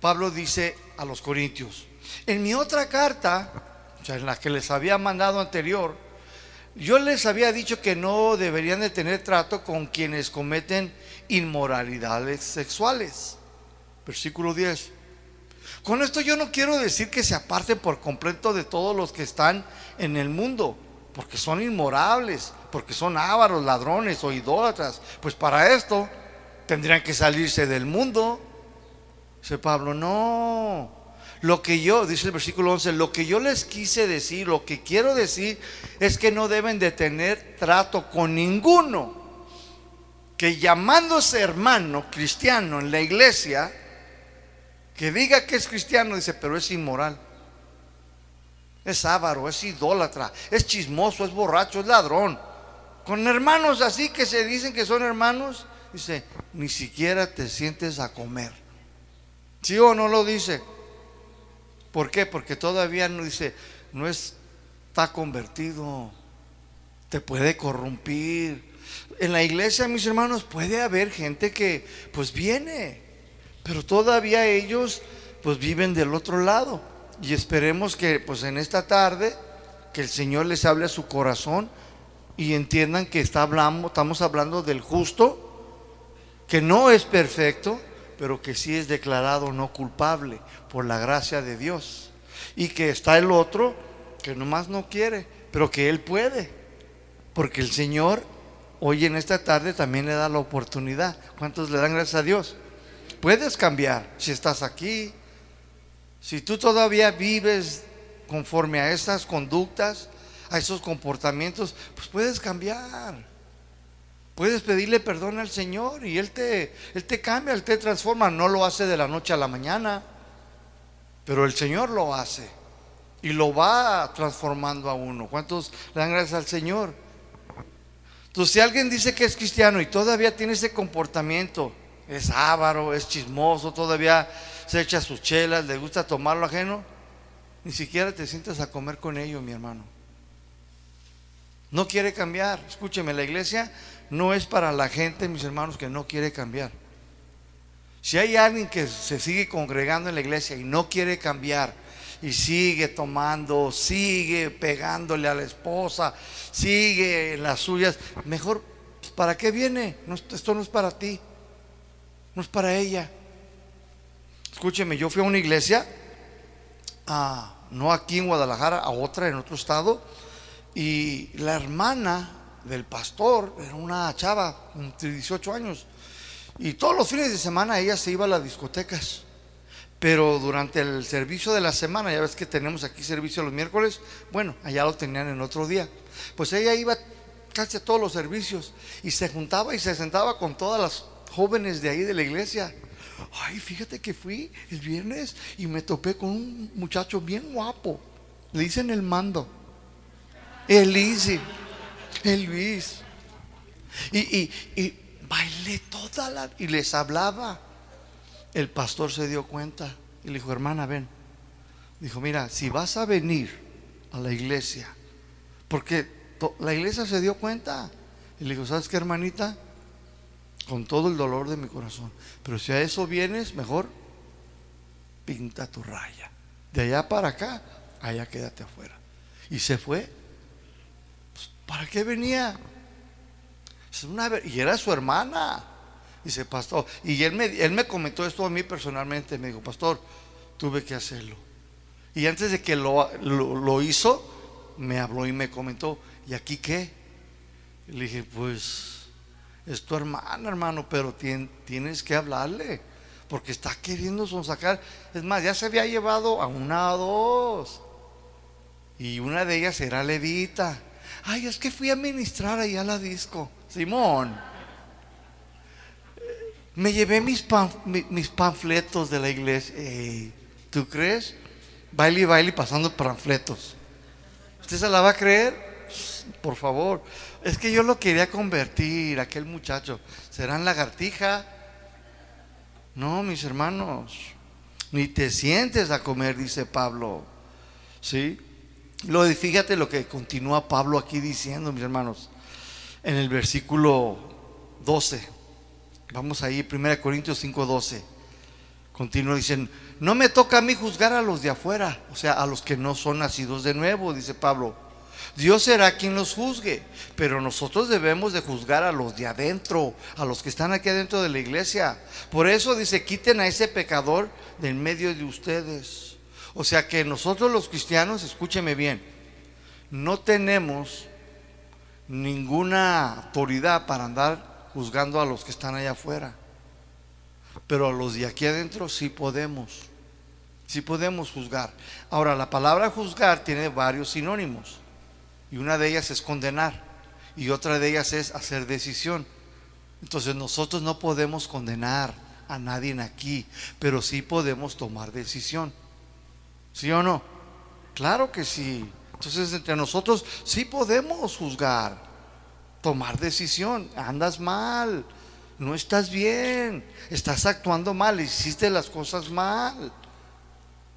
Pablo dice, a los corintios. En mi otra carta, o sea, en la que les había mandado anterior, yo les había dicho que no deberían de tener trato con quienes cometen inmoralidades sexuales. Versículo 10. Con esto yo no quiero decir que se aparten por completo de todos los que están en el mundo, porque son inmorables, porque son ávaros, ladrones o idólatras. Pues para esto tendrían que salirse del mundo. Dice Pablo, no. Lo que yo, dice el versículo 11, lo que yo les quise decir, lo que quiero decir es que no deben de tener trato con ninguno que llamándose hermano cristiano en la iglesia, que diga que es cristiano, dice, pero es inmoral. Es avaro, es idólatra, es chismoso, es borracho, es ladrón. Con hermanos así que se dicen que son hermanos, dice, ni siquiera te sientes a comer. ¿Sí o no lo dice? ¿Por qué? Porque todavía no dice, no está convertido, te puede corrompir. En la iglesia, mis hermanos, puede haber gente que pues viene, pero todavía ellos pues viven del otro lado. Y esperemos que pues en esta tarde que el Señor les hable a su corazón y entiendan que está hablando, estamos hablando del justo, que no es perfecto, pero que sí es declarado no culpable por la gracia de Dios. Y que está el otro que nomás no quiere, pero que él puede. Porque el Señor hoy en esta tarde también le da la oportunidad. ¿Cuántos le dan gracias a Dios? Puedes cambiar si estás aquí. Si tú todavía vives conforme a estas conductas, a esos comportamientos, pues puedes cambiar. Puedes pedirle perdón al Señor y Él te, Él te cambia, Él te transforma. No lo hace de la noche a la mañana, pero el Señor lo hace y lo va transformando a uno. ¿Cuántos le dan gracias al Señor? Entonces, si alguien dice que es cristiano y todavía tiene ese comportamiento, es avaro, es chismoso, todavía se echa sus chelas, le gusta tomar lo ajeno, ni siquiera te sientas a comer con ellos, mi hermano. No quiere cambiar. Escúcheme, la iglesia no es para la gente, mis hermanos, que no quiere cambiar. Si hay alguien que se sigue congregando en la iglesia y no quiere cambiar y sigue tomando, sigue pegándole a la esposa, sigue en las suyas, mejor, pues, ¿para qué viene? esto no es para ti, no es para ella. Escúcheme, yo fui a una iglesia, no aquí en Guadalajara, a otra en otro estado, y la hermana del pastor, era una chava de 18 años. Y todos los fines de semana ella se iba a las discotecas. Pero durante el servicio de la semana, ya ves que tenemos aquí servicio los miércoles, bueno, allá lo tenían en otro día. Pues ella iba casi a todos los servicios y se juntaba y se sentaba con todas las jóvenes de ahí de la iglesia. Ay, fíjate que fui el viernes y me topé con un muchacho bien guapo. Le dicen el mando. El Easy. El Luis. Y, y, y bailé toda la... Y les hablaba. El pastor se dio cuenta y le dijo, hermana, ven. Dijo, mira, si vas a venir a la iglesia, porque la iglesia se dio cuenta. Y le dijo, ¿sabes qué, hermanita? Con todo el dolor de mi corazón. Pero si a eso vienes, mejor pinta tu raya. De allá para acá, allá quédate afuera. Y se fue. Pues, ¿Para qué venía? y era su hermana. Dice, pastor. Y él me, él me comentó esto a mí personalmente. Me dijo, pastor, tuve que hacerlo. Y antes de que lo, lo, hizo, me habló y me comentó, ¿y aquí qué? le dije, pues es tu hermana, hermano, pero tienes que hablarle, porque está queriendo sacar. Es más, ya se había llevado a una o dos. Y una de ellas era levita. Ay, es que fui a ministrar ahí a la disco. Simón. Me llevé mis, mis panfletos de la iglesia. ¿Tú crees? Baile y baile pasando panfletos. ¿Usted se la va a creer? Por favor. Es que yo lo quería convertir, aquel muchacho. ¿Serán lagartija? No, mis hermanos. Ni te sientes a comer, dice Pablo. ¿Sí? Lo, fíjate lo que continúa Pablo aquí diciendo, mis hermanos. En el versículo 12. Vamos ahí, 1 Corintios 5, 12. Continúa diciendo, no me toca a mí juzgar a los de afuera, o sea, a los que no son nacidos de nuevo, dice Pablo. Dios será quien los juzgue, pero nosotros debemos de juzgar a los de adentro, a los que están aquí adentro de la iglesia. Por eso dice, quiten a ese pecador del medio de ustedes. O sea que nosotros los cristianos, escúcheme bien, no tenemos ninguna autoridad para andar juzgando a los que están allá afuera. Pero a los de aquí adentro sí podemos. Sí podemos juzgar. Ahora, la palabra juzgar tiene varios sinónimos. Y una de ellas es condenar. Y otra de ellas es hacer decisión. Entonces nosotros no podemos condenar a nadie aquí, pero sí podemos tomar decisión. ¿Sí o no? Claro que sí. Entonces entre nosotros sí podemos juzgar, tomar decisión. Andas mal, no estás bien, estás actuando mal, hiciste las cosas mal.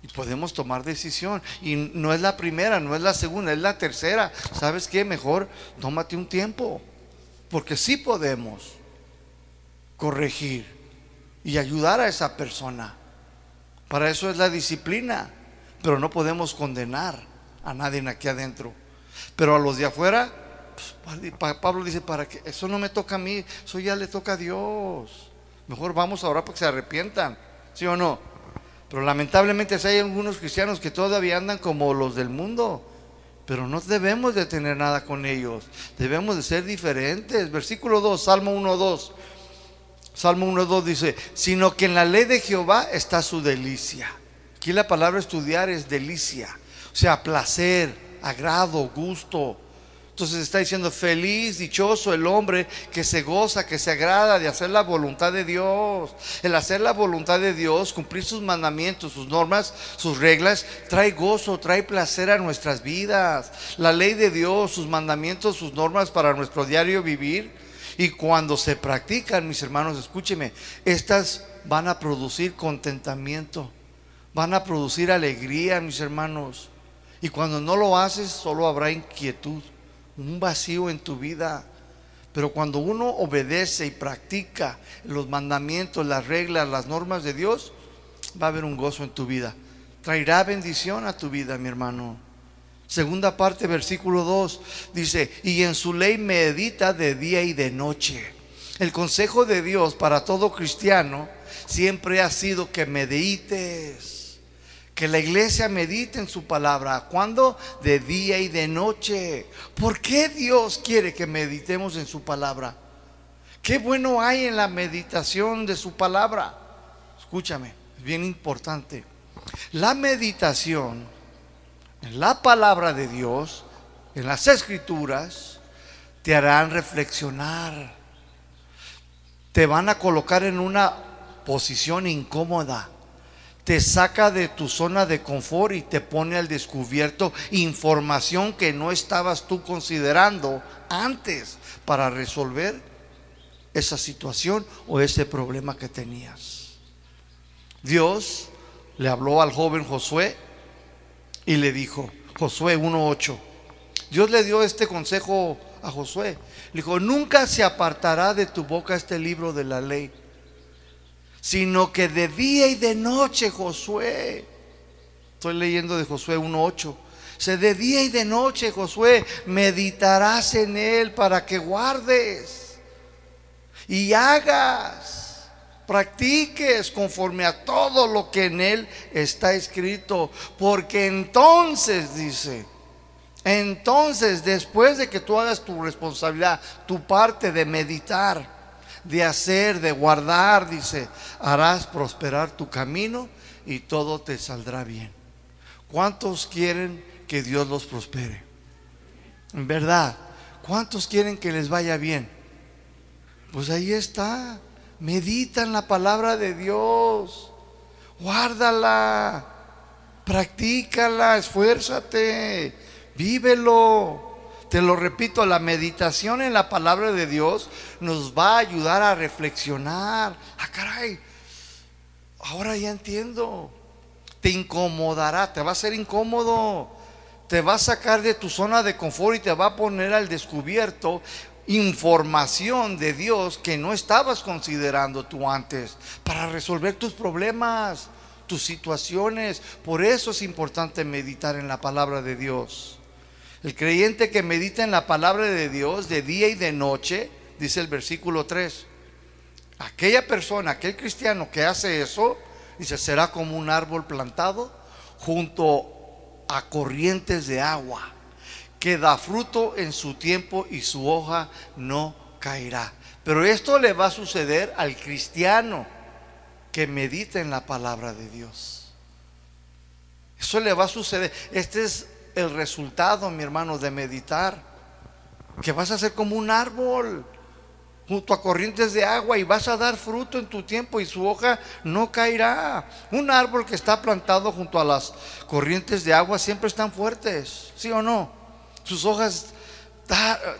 Y podemos tomar decisión. Y no es la primera, no es la segunda, es la tercera. ¿Sabes qué? Mejor tómate un tiempo. Porque sí podemos corregir y ayudar a esa persona. Para eso es la disciplina. Pero no podemos condenar a nadie aquí adentro. Pero a los de afuera pues, Pablo dice, para que eso no me toca a mí, eso ya le toca a Dios. Mejor vamos ahora para que se arrepientan, ¿sí o no? Pero lamentablemente hay algunos cristianos que todavía andan como los del mundo. Pero no debemos de tener nada con ellos. Debemos de ser diferentes. Versículo 2, Salmo 1, 2. Salmo 1, 2 dice, sino que en la ley de Jehová está su delicia. Aquí la palabra estudiar es delicia. O sea, placer, agrado, gusto. Entonces está diciendo, feliz, dichoso el hombre que se goza, que se agrada de hacer la voluntad de Dios. El hacer la voluntad de Dios, cumplir sus mandamientos, sus normas, sus reglas, trae gozo, trae placer a nuestras vidas. La ley de Dios, sus mandamientos, sus normas para nuestro diario vivir. Y cuando se practican, mis hermanos, escúcheme, estas van a producir contentamiento, van a producir alegría, mis hermanos. Y cuando no lo haces, solo habrá inquietud un vacío en tu vida. Pero cuando uno obedece y practica los mandamientos, las reglas, las normas de Dios, va a haber un gozo en tu vida. Traerá bendición a tu vida, mi hermano. Segunda parte, versículo 2, dice, y en su ley medita de día y de noche. El consejo de Dios para todo cristiano siempre ha sido que medites que la iglesia medite en su palabra. ¿Cuándo? De día y de noche. ¿Por qué Dios quiere que meditemos en su palabra? ¿Qué bueno hay en la meditación de su palabra? Escúchame, es bien importante. La meditación en la palabra de Dios, en las escrituras, te harán reflexionar. Te van a colocar en una posición incómoda. Te saca de tu zona de confort y te pone al descubierto información que no estabas tú considerando antes para resolver esa situación o ese problema que tenías. Dios le habló al joven Josué y le dijo, Josué 1.8, Dios le dio este consejo a Josué. Le dijo, nunca se apartará de tu boca este libro de la ley, sino que de día y de noche, Josué. Estoy leyendo de Josué 1.8. Se de día y de noche, Josué, meditarás en él para que guardes y hagas, practiques conforme a todo lo que en él está escrito, porque entonces dice, entonces, después de que tú hagas tu responsabilidad, tu parte de meditar, de hacer, de guardar, dice, harás prosperar tu camino y todo te saldrá bien. ¿Cuántos quieren que Dios los prospere? En verdad, ¿cuántos quieren que les vaya bien? Pues ahí está. Medita en la palabra de Dios. Guárdala. Practícala. Esfuérzate Vívelo. Te lo repito, la meditación en la palabra de Dios nos va a ayudar a reflexionar. Ah, caray, ahora ya entiendo. Te incomodará, te va a ser incómodo. Te va a sacar de tu zona de confort y te va a poner al descubierto información de Dios que no estabas considerando tú antes para resolver tus problemas, tus situaciones. Por eso es importante meditar en la palabra de Dios. El creyente que medita en la palabra de Dios de día y de noche, dice el versículo 3, aquella persona, aquel cristiano que hace eso, dice, será como un árbol plantado junto a corrientes de agua, que da fruto en su tiempo y su hoja no caerá. Pero esto le va a suceder al cristiano que medita en la palabra de Dios. Eso le va a suceder. Este es el resultado, mi hermano, de meditar. Que vas a ser como un árbol junto a corrientes de agua y vas a dar fruto en tu tiempo y su hoja no caerá. Un árbol que está plantado junto a las corrientes de agua siempre están fuertes, ¿sí o no? Sus hojas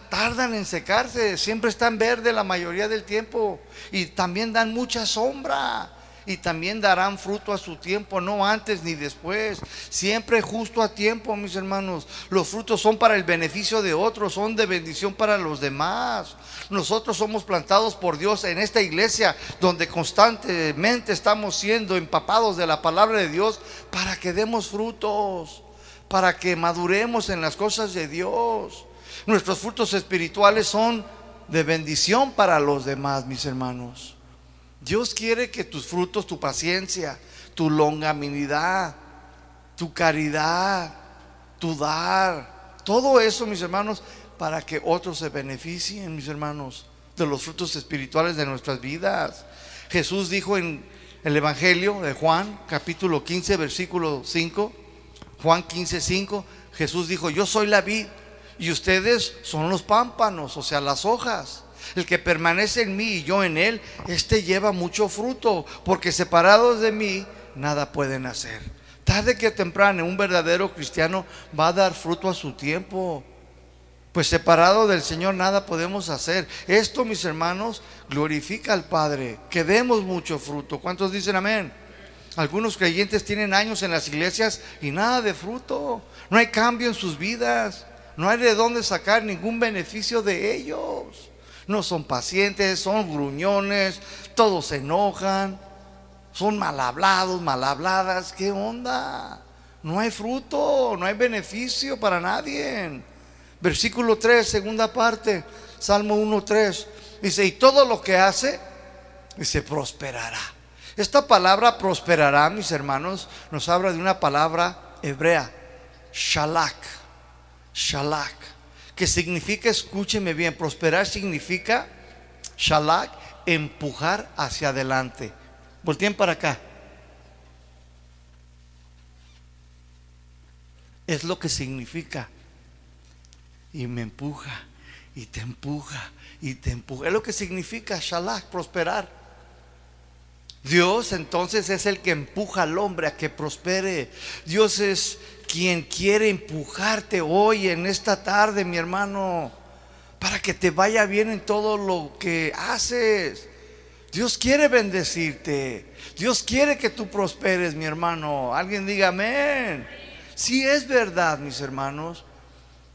tardan en secarse, siempre están verdes la mayoría del tiempo y también dan mucha sombra y también darán fruto a su tiempo, no antes ni después, siempre justo a tiempo, mis hermanos. Los frutos son para el beneficio de otros, son de bendición para los demás. Nosotros somos plantados por Dios en esta iglesia donde constantemente estamos siendo empapados de la palabra de Dios para que demos frutos, para que maduremos en las cosas de Dios. Nuestros frutos espirituales son de bendición para los demás, mis hermanos. Dios quiere que tus frutos, tu paciencia, tu longanimidad, tu caridad, tu dar, todo eso, mis hermanos, para que otros se beneficien, mis hermanos, de los frutos espirituales de nuestras vidas. Jesús dijo en el Evangelio de Juan, capítulo 15, versículo 5, Juan 15, 5, Jesús dijo, yo soy la vid y ustedes son los pámpanos, o sea, las hojas. El que permanece en mí y yo en él, este lleva mucho fruto, porque separados de mí nada pueden hacer. Tarde que temprano un verdadero cristiano va a dar fruto a su tiempo. Pues separado del Señor nada podemos hacer. Esto, mis hermanos, glorifica al Padre. Que demos mucho fruto. ¿Cuántos dicen amén? Algunos creyentes tienen años en las iglesias y nada de fruto. No hay cambio en sus vidas. No hay de dónde sacar ningún beneficio de ellos no son pacientes, son gruñones, todos se enojan, son mal hablados, mal habladas. ¿Qué onda? No hay fruto, no hay beneficio para nadie. Versículo 3, segunda parte, Salmo 1, 3. Dice, y todo lo que hace, dice, prosperará. Esta palabra prosperará, mis hermanos, nos habla de una palabra hebrea, shalak, shalak que significa, escúcheme bien, prosperar significa, shalak, empujar hacia adelante. Volteen para acá. Es lo que significa. Y me empuja, y te empuja, y te empuja. Es lo que significa shalak, prosperar. Dios entonces es el que empuja al hombre a que prospere. Dios es quien quiere empujarte hoy en esta tarde, mi hermano, para que te vaya bien en todo lo que haces. Dios quiere bendecirte. Dios quiere que tú prosperes, mi hermano. Alguien diga amén. Si sí, es verdad, mis hermanos.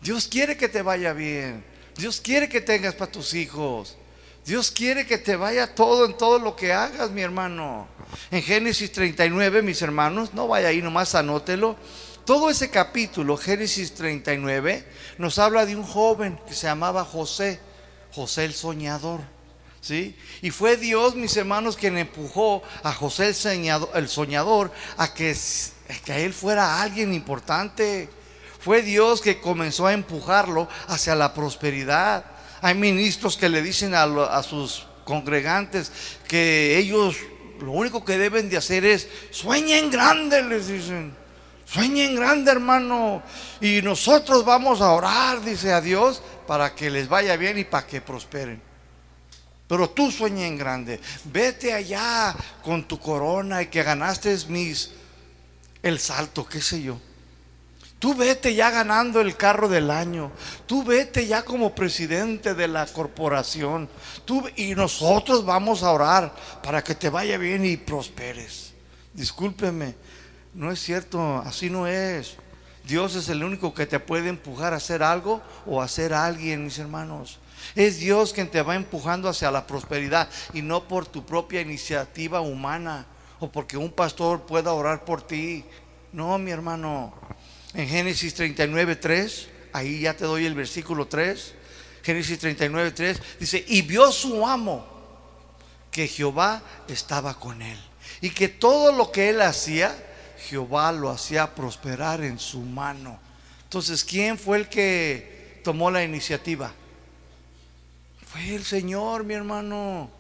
Dios quiere que te vaya bien. Dios quiere que tengas para tus hijos. Dios quiere que te vaya todo en todo lo que hagas, mi hermano. En Génesis 39, mis hermanos, no vaya ahí nomás, anótelo. Todo ese capítulo, Génesis 39, nos habla de un joven que se llamaba José, José el soñador. ¿Sí? Y fue Dios, mis hermanos, quien empujó a José el soñador, a que, que él fuera alguien importante. Fue Dios que comenzó a empujarlo hacia la prosperidad. Hay ministros que le dicen a, a sus congregantes que ellos lo único que deben de hacer es sueñen grande, les dicen. Sueñen grande, hermano. Y nosotros vamos a orar, dice a Dios, para que les vaya bien y para que prosperen. Pero tú sueña en grande. Vete allá con tu corona y que ganaste mis el salto, qué sé yo. Tú vete ya ganando el carro del año. Tú vete ya como presidente de la corporación. Tú, y nosotros vamos a orar para que te vaya bien y prosperes. Discúlpeme, no es cierto, así no es. Dios es el único que te puede empujar a hacer algo o a hacer a alguien, mis hermanos. Es Dios quien te va empujando hacia la prosperidad y no por tu propia iniciativa humana o porque un pastor pueda orar por ti. No, mi hermano. En Génesis 39, 3, ahí ya te doy el versículo 3. Génesis 39, 3 dice, y vio su amo que Jehová estaba con él y que todo lo que él hacía, Jehová lo hacía prosperar en su mano. Entonces, ¿quién fue el que tomó la iniciativa? Fue el Señor, mi hermano.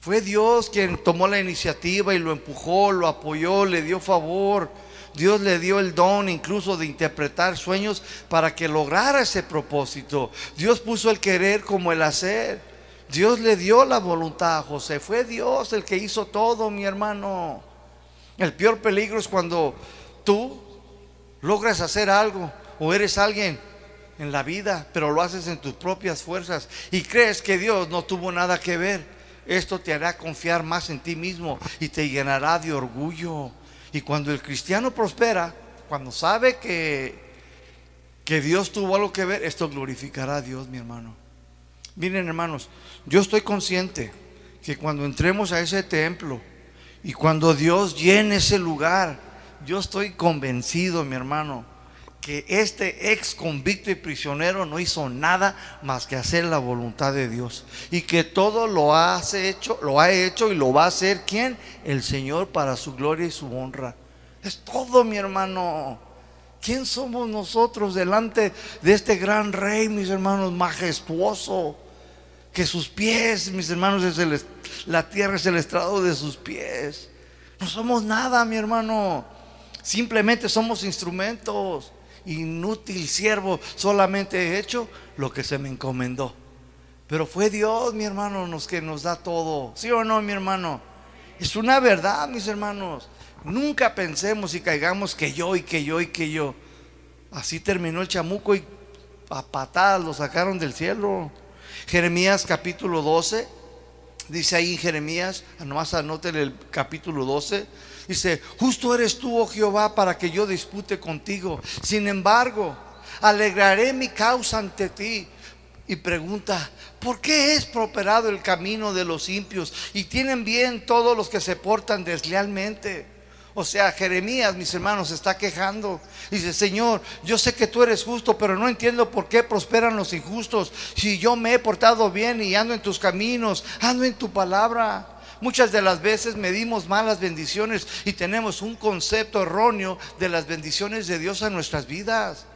Fue Dios quien tomó la iniciativa y lo empujó, lo apoyó, le dio favor. Dios le dio el don incluso de interpretar sueños para que lograra ese propósito. Dios puso el querer como el hacer. Dios le dio la voluntad a José. Fue Dios el que hizo todo, mi hermano. El peor peligro es cuando tú logras hacer algo o eres alguien en la vida, pero lo haces en tus propias fuerzas y crees que Dios no tuvo nada que ver. Esto te hará confiar más en ti mismo y te llenará de orgullo. Y cuando el cristiano prospera, cuando sabe que, que Dios tuvo algo que ver, esto glorificará a Dios, mi hermano. Miren, hermanos, yo estoy consciente que cuando entremos a ese templo y cuando Dios llene ese lugar, yo estoy convencido, mi hermano, que este ex convicto y prisionero no hizo nada más que hacer la voluntad de Dios y que todo lo ha hecho, lo ha hecho y lo va a hacer quién? El Señor para su gloria y su honra. Es todo, mi hermano. ¿Quién somos nosotros delante de este gran rey, mis hermanos, majestuoso? Que sus pies, mis hermanos, es la tierra es el estrado de sus pies. No somos nada, mi hermano. Simplemente somos instrumentos inútil siervo, solamente he hecho lo que se me encomendó. Pero fue Dios, mi hermano, nos, que nos da todo. ¿Sí o no, mi hermano? Es una verdad, mis hermanos. Nunca pensemos y caigamos que yo y que yo y que yo. Así terminó el chamuco y a patadas lo sacaron del cielo. Jeremías capítulo 12, dice ahí Jeremías, nomás anoten el capítulo 12, Dice, justo eres tú, oh Jehová, para que yo dispute contigo. Sin embargo, alegraré mi causa ante ti. Y pregunta, ¿por qué es prosperado el camino de los impios y tienen bien todos los que se portan deslealmente? O sea, Jeremías, mis hermanos, está quejando. Dice, Señor, yo sé que tú eres justo, pero no entiendo por qué prosperan los injustos. Si yo me he portado bien y ando en tus caminos, ando en tu palabra. Muchas de las veces medimos malas bendiciones y tenemos un concepto erróneo de las bendiciones de Dios en nuestras vidas.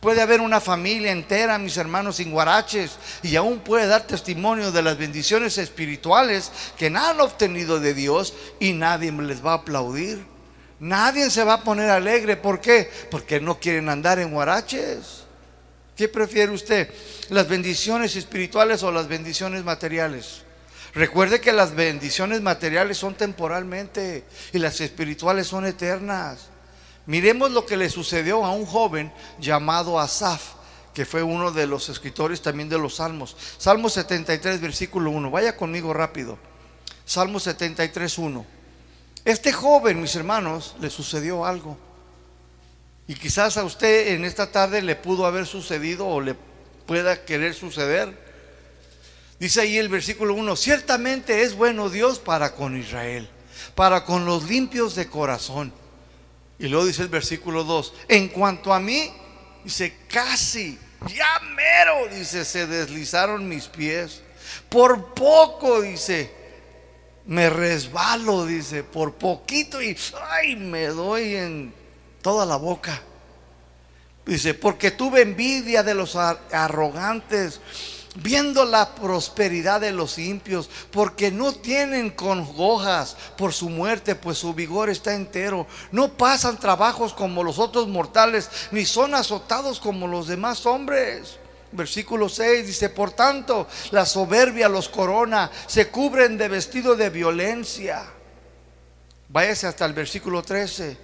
Puede haber una familia entera, mis hermanos, sin guaraches, y aún puede dar testimonio de las bendiciones espirituales que han obtenido de Dios y nadie les va a aplaudir. Nadie se va a poner alegre. ¿Por qué? Porque no quieren andar en guaraches. ¿Qué prefiere usted? ¿Las bendiciones espirituales o las bendiciones materiales? Recuerde que las bendiciones materiales son temporalmente y las espirituales son eternas. Miremos lo que le sucedió a un joven llamado Asaf, que fue uno de los escritores también de los Salmos. Salmo 73, versículo 1. Vaya conmigo rápido. Salmo 73, 1. Este joven, mis hermanos, le sucedió algo. Y quizás a usted en esta tarde le pudo haber sucedido o le pueda querer suceder. Dice ahí el versículo 1, ciertamente es bueno Dios para con Israel, para con los limpios de corazón. Y luego dice el versículo 2, en cuanto a mí, dice, casi, ya mero, dice, se deslizaron mis pies. Por poco, dice, me resbalo, dice, por poquito y ay, me doy en toda la boca. Dice, porque tuve envidia de los arrogantes viendo la prosperidad de los impios, porque no tienen congojas por su muerte, pues su vigor está entero. No pasan trabajos como los otros mortales, ni son azotados como los demás hombres. Versículo 6 dice, por tanto, la soberbia los corona, se cubren de vestido de violencia. Váyase hasta el versículo 13.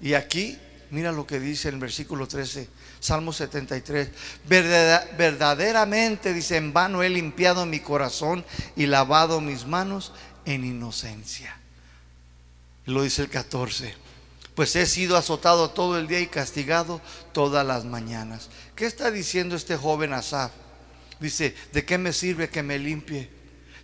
Y aquí, mira lo que dice el versículo 13 Salmo 73. verdaderamente, dice, en vano he limpiado mi corazón y lavado mis manos en inocencia. Lo dice el 14. Pues he sido azotado todo el día y castigado todas las mañanas. ¿Qué está diciendo este joven Asaf? Dice, ¿de qué me sirve que me limpie?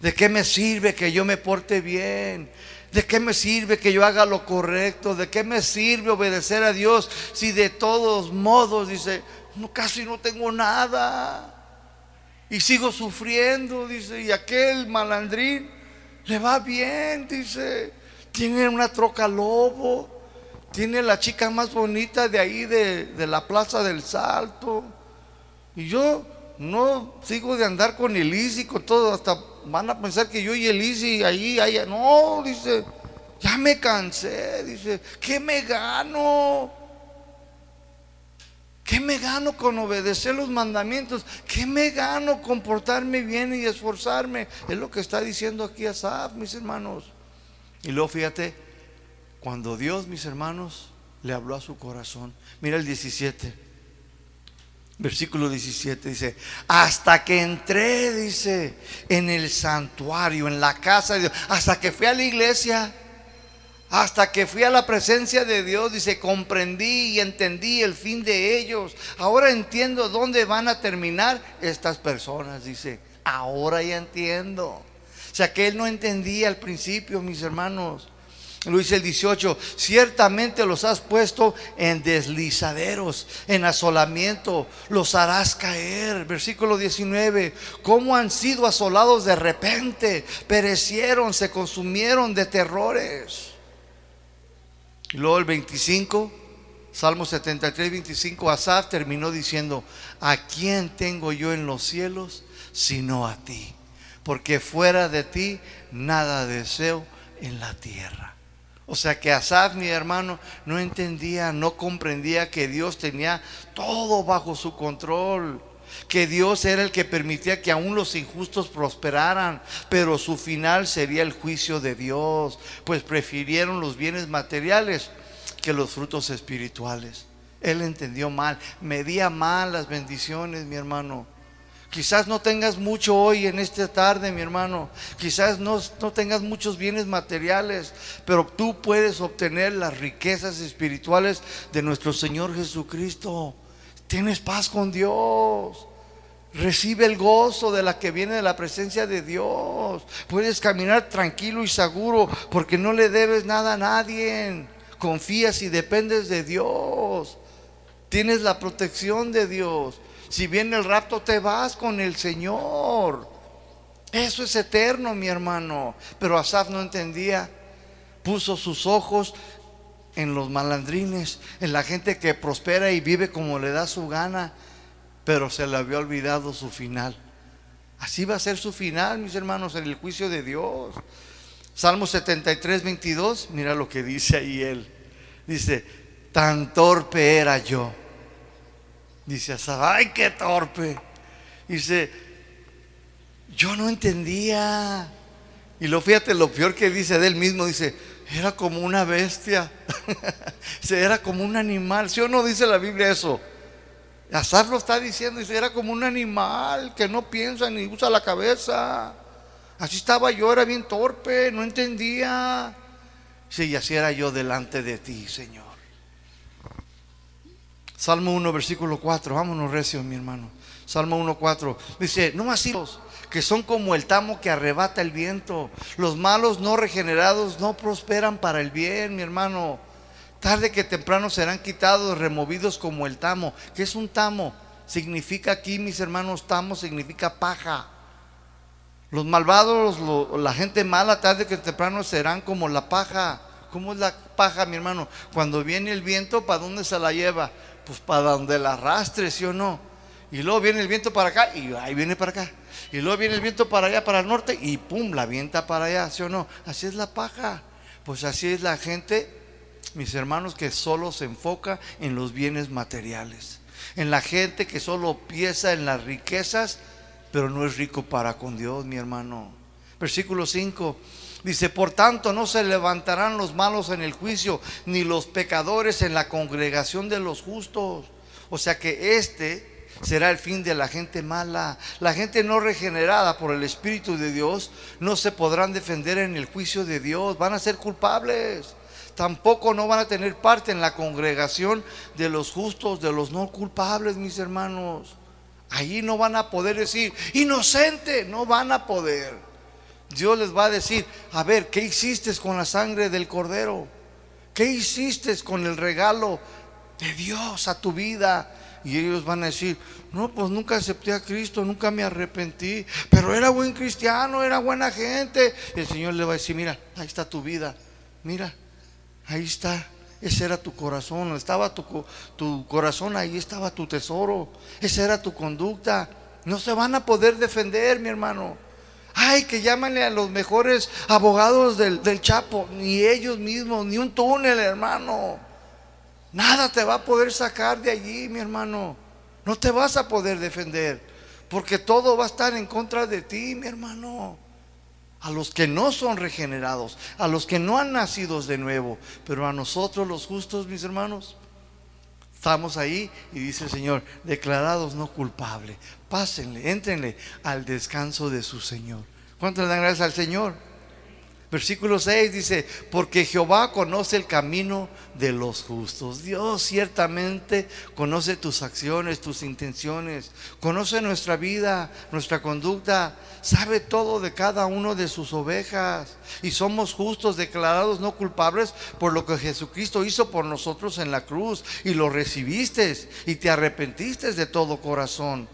¿De qué me sirve que yo me porte bien? ¿De qué me sirve que yo haga lo correcto? ¿De qué me sirve obedecer a Dios si de todos modos dice, no, casi no tengo nada? Y sigo sufriendo, dice, y aquel malandrín le va bien, dice, tiene una troca lobo, tiene la chica más bonita de ahí de, de la Plaza del Salto. Y yo no sigo de andar con Elise y con todo, hasta van a pensar que yo y Elise ahí, ahí, no, dice, ya me cansé, dice, ¿qué me gano? ¿Qué me gano con obedecer los mandamientos? ¿Qué me gano con portarme bien y esforzarme? Es lo que está diciendo aquí Asaf, mis hermanos. Y luego fíjate, cuando Dios, mis hermanos, le habló a su corazón. Mira el 17. Versículo 17 dice, hasta que entré, dice, en el santuario, en la casa de Dios, hasta que fui a la iglesia, hasta que fui a la presencia de Dios, dice, comprendí y entendí el fin de ellos. Ahora entiendo dónde van a terminar estas personas, dice, ahora ya entiendo. O sea que él no entendía al principio, mis hermanos. Dice el 18, ciertamente los has puesto en deslizaderos, en asolamiento, los harás caer. Versículo 19, ¿cómo han sido asolados de repente? Perecieron, se consumieron de terrores. Y luego el 25, Salmo 73, 25, Asaf terminó diciendo, ¿a quién tengo yo en los cielos sino a ti? Porque fuera de ti nada deseo en la tierra. O sea que Asaf, mi hermano, no entendía, no comprendía que Dios tenía todo bajo su control. Que Dios era el que permitía que aún los injustos prosperaran, pero su final sería el juicio de Dios, pues prefirieron los bienes materiales que los frutos espirituales. Él entendió mal, medía mal las bendiciones, mi hermano. Quizás no tengas mucho hoy en esta tarde, mi hermano. Quizás no, no, tengas muchos bienes materiales, pero tú puedes obtener las riquezas espirituales de nuestro Señor Jesucristo. Tienes paz con Dios. Recibe el gozo de la que viene de la presencia de Dios. Puedes caminar tranquilo y seguro porque no le debes nada a nadie. Confías y dependes de Dios. Tienes la protección de Dios. Si viene el rapto, te vas con el Señor. Eso es eterno, mi hermano. Pero Asaf no entendía. Puso sus ojos en los malandrines, en la gente que prospera y vive como le da su gana, pero se le había olvidado su final. Así va a ser su final, mis hermanos, en el juicio de Dios. Salmo 73, 22, mira lo que dice ahí él. Dice, tan torpe era yo Dice Asaf, ay, qué torpe. Dice, yo no entendía. Y lo fíjate, lo peor que dice de él mismo, dice, era como una bestia, (laughs) era como un animal. ¿Sí o no dice la Biblia eso? Asaf lo está diciendo, dice, era como un animal que no piensa ni usa la cabeza. Así estaba yo, era bien torpe, no entendía. Sí, y así era yo delante de ti, Señor. Salmo 1, versículo 4. Vámonos, recio, mi hermano. Salmo 1, 4. Dice, no así los que son como el tamo que arrebata el viento. Los malos no regenerados no prosperan para el bien, mi hermano. Tarde que temprano serán quitados, removidos como el tamo. ¿Qué es un tamo? Significa aquí, mis hermanos, tamo significa paja. Los malvados, la gente mala, tarde que temprano serán como la paja. ¿Cómo es la paja, mi hermano? Cuando viene el viento, ¿para dónde se la lleva? Pues para donde la arrastre, ¿sí o no? Y luego viene el viento para acá y ahí viene para acá. Y luego viene el viento para allá, para el norte y pum, la vienta para allá, ¿sí o no? Así es la paja. Pues así es la gente, mis hermanos, que solo se enfoca en los bienes materiales. En la gente que solo piensa en las riquezas, pero no es rico para con Dios, mi hermano. Versículo 5. Dice, por tanto no se levantarán los malos en el juicio, ni los pecadores en la congregación de los justos. O sea que este será el fin de la gente mala. La gente no regenerada por el Espíritu de Dios no se podrán defender en el juicio de Dios, van a ser culpables. Tampoco no van a tener parte en la congregación de los justos, de los no culpables, mis hermanos. Allí no van a poder decir, inocente, no van a poder. Dios les va a decir, a ver, ¿qué hiciste con la sangre del cordero? ¿Qué hiciste con el regalo de Dios a tu vida? Y ellos van a decir, no, pues nunca acepté a Cristo, nunca me arrepentí, pero era buen cristiano, era buena gente. Y el Señor le va a decir, mira, ahí está tu vida, mira, ahí está. Ese era tu corazón, estaba tu, tu corazón, ahí estaba tu tesoro, esa era tu conducta. No se van a poder defender, mi hermano. Ay, que llámanle a los mejores abogados del, del Chapo, ni ellos mismos, ni un túnel, hermano. Nada te va a poder sacar de allí, mi hermano. No te vas a poder defender, porque todo va a estar en contra de ti, mi hermano a los que no son regenerados, a los que no han nacido de nuevo, pero a nosotros los justos, mis hermanos, estamos ahí y dice el Señor, declarados no culpables, pásenle, entrenle al descanso de su Señor. ¿Cuánto le dan gracias al Señor? Versículo 6 dice, porque Jehová conoce el camino de los justos. Dios ciertamente conoce tus acciones, tus intenciones, conoce nuestra vida, nuestra conducta, sabe todo de cada uno de sus ovejas. Y somos justos, declarados no culpables por lo que Jesucristo hizo por nosotros en la cruz. Y lo recibiste y te arrepentiste de todo corazón.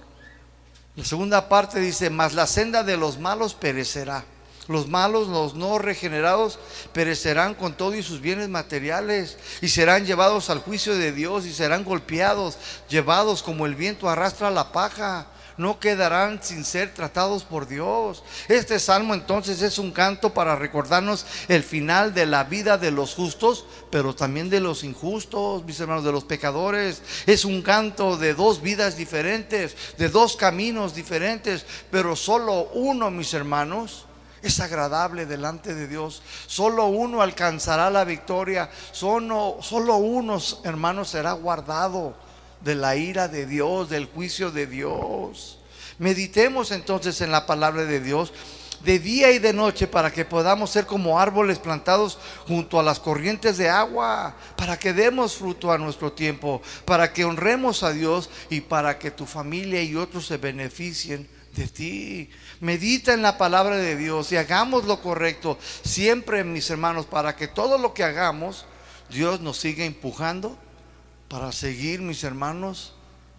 La segunda parte dice, mas la senda de los malos perecerá los malos, los no regenerados, perecerán con todo y sus bienes materiales y serán llevados al juicio de Dios y serán golpeados, llevados como el viento arrastra la paja. No quedarán sin ser tratados por Dios. Este salmo entonces es un canto para recordarnos el final de la vida de los justos, pero también de los injustos, mis hermanos, de los pecadores. Es un canto de dos vidas diferentes, de dos caminos diferentes, pero solo uno, mis hermanos, es agradable delante de Dios. Solo uno alcanzará la victoria. Solo, solo uno, hermanos, será guardado de la ira de Dios, del juicio de Dios. Meditemos entonces en la palabra de Dios de día y de noche para que podamos ser como árboles plantados junto a las corrientes de agua, para que demos fruto a nuestro tiempo, para que honremos a Dios y para que tu familia y otros se beneficien de ti. Medita en la palabra de Dios y hagamos lo correcto siempre, mis hermanos, para que todo lo que hagamos, Dios nos siga empujando para seguir, mis hermanos,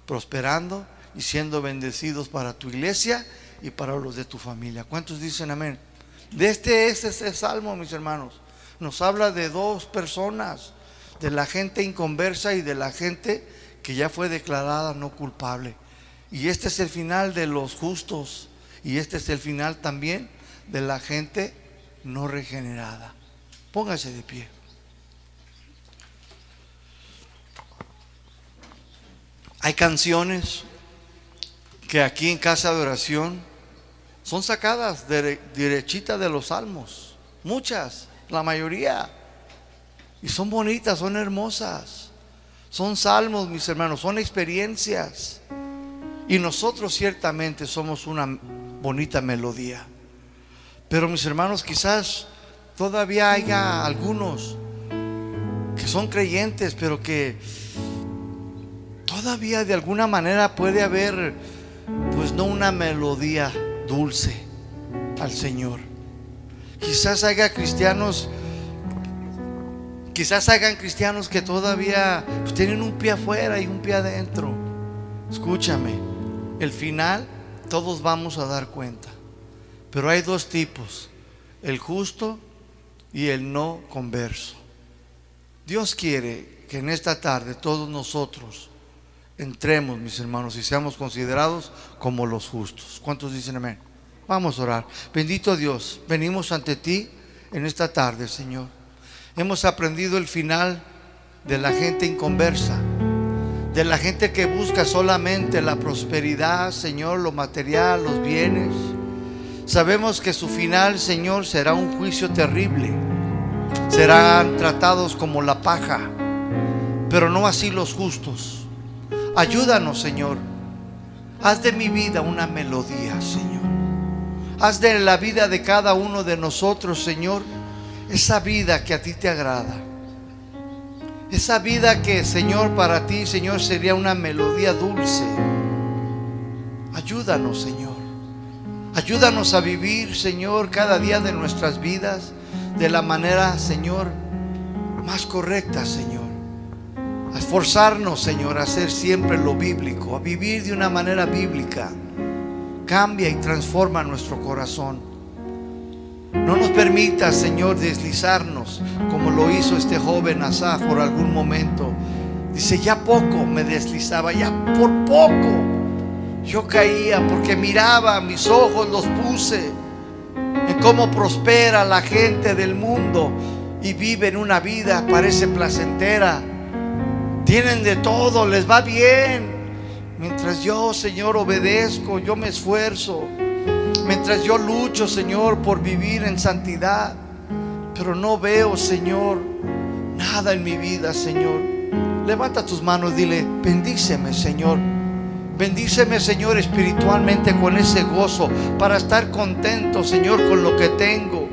prosperando y siendo bendecidos para tu iglesia y para los de tu familia. ¿Cuántos dicen amén? De este es este salmo, mis hermanos. Nos habla de dos personas, de la gente inconversa y de la gente que ya fue declarada no culpable. Y este es el final de los justos. Y este es el final también de la gente no regenerada. Póngase de pie. Hay canciones que aquí en casa de oración son sacadas de, derechita de los salmos. Muchas, la mayoría. Y son bonitas, son hermosas. Son salmos, mis hermanos, son experiencias. Y nosotros ciertamente somos una bonita melodía. Pero mis hermanos, quizás todavía haya algunos que son creyentes, pero que todavía de alguna manera puede haber, pues no una melodía dulce al Señor. Quizás haya cristianos, quizás hagan cristianos que todavía pues, tienen un pie afuera y un pie adentro. Escúchame, el final todos vamos a dar cuenta. Pero hay dos tipos, el justo y el no converso. Dios quiere que en esta tarde todos nosotros entremos, mis hermanos, y seamos considerados como los justos. ¿Cuántos dicen amén? Vamos a orar. Bendito Dios, venimos ante ti en esta tarde, Señor. Hemos aprendido el final de la gente inconversa, de la gente que busca solamente la prosperidad, Señor, lo material, los bienes. Sabemos que su final, Señor, será un juicio terrible. Serán tratados como la paja, pero no así los justos Ayúdanos, Señor. Haz de mi vida una melodía, Señor. Haz de la vida de cada uno de nosotros, Señor, esa vida que a ti te agrada. Esa vida que, Señor, para ti, Señor, sería una melodía dulce. Ayúdanos, Señor. Ayúdanos a vivir, Señor, cada día de nuestras vidas de la manera, Señor, más correcta, Señor a esforzarnos, Señor, a hacer siempre lo bíblico, a vivir de una manera bíblica. Cambia y transforma nuestro corazón. No nos permita, Señor, deslizarnos como lo hizo este joven Asaf por algún momento. Dice, ya poco me deslizaba, ya por poco yo caía porque miraba, mis ojos los puse en cómo prospera la gente del mundo y vive en una vida, parece placentera tienen de todo, les va bien. Mientras yo, Señor, obedezco, yo me esfuerzo. Mientras yo lucho, Señor, por vivir en santidad. Pero no veo, Señor, nada en mi vida, Señor. Levanta tus manos, dile, bendíceme, Señor. Bendíceme, Señor, espiritualmente con ese gozo para estar contento, Señor, con lo que tengo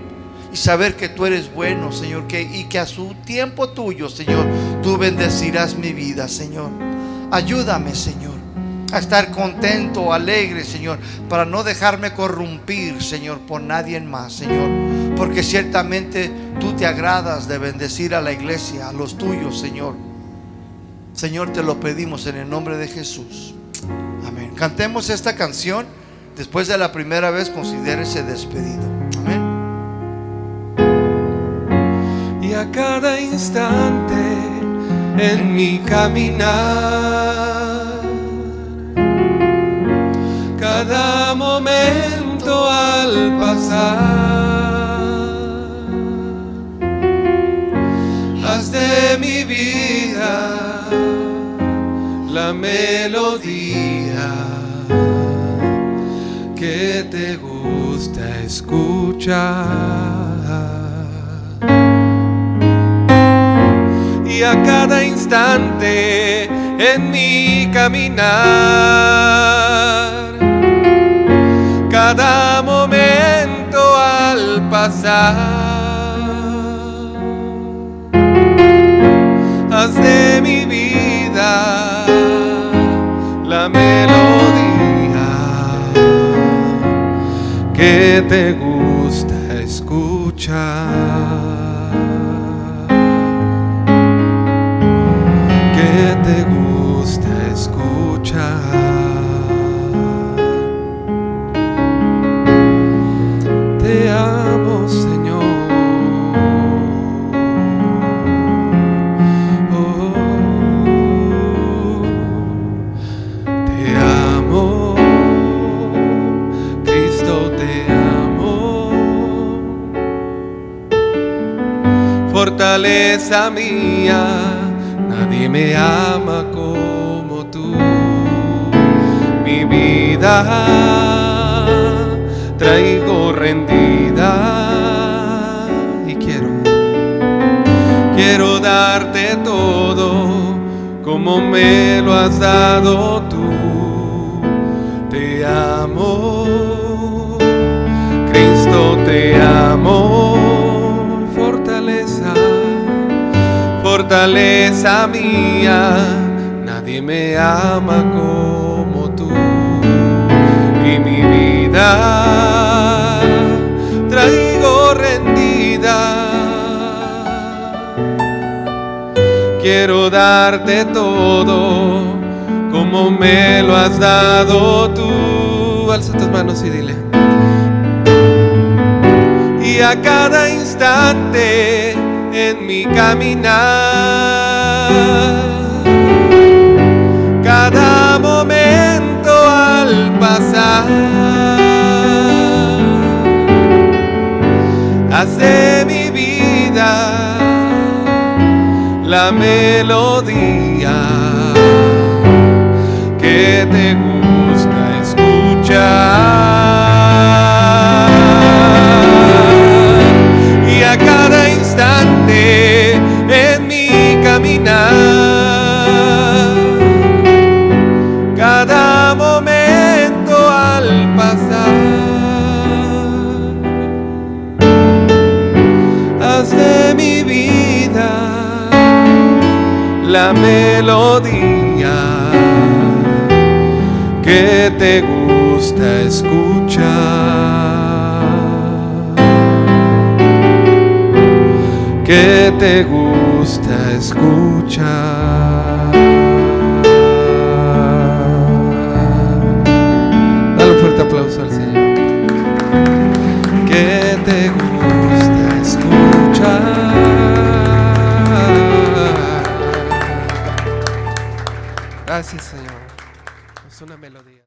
y saber que tú eres bueno, Señor, que, y que a su tiempo tuyo, Señor, tú bendecirás mi vida, Señor. Ayúdame, Señor, a estar contento, alegre, Señor, para no dejarme corrompir, Señor, por nadie más, Señor. Porque ciertamente tú te agradas de bendecir a la iglesia, a los tuyos, Señor. Señor, te lo pedimos en el nombre de Jesús. Amén. Cantemos esta canción. Después de la primera vez, considérese despedido. a cada instante en mi caminar. Momento al pasar. Haz de mi vida la melodía que te gusta escuchar. a cada instante en mi caminar. Cada momento al pasar. Haz de mi vida la melodía que te gusta escuchar. Fortaleza mía, nadie me ama como tú. Mi vida traigo rendida y quiero, quiero darte todo como me lo has dado tú. Te amo, Cristo te amo, fortaleza mía, nadie me ama como tú y mi vida traigo rendida. Quiero darte todo como me lo has dado tú. Alza tus manos y dile. Y a cada instante en mi caminar, cada momento al pasar, hace mi vida la melodía que te gusta escuchar. Cada momento al pasar, haz mi vida la melodía que te gusta escuchar. Que te gusta escuchar.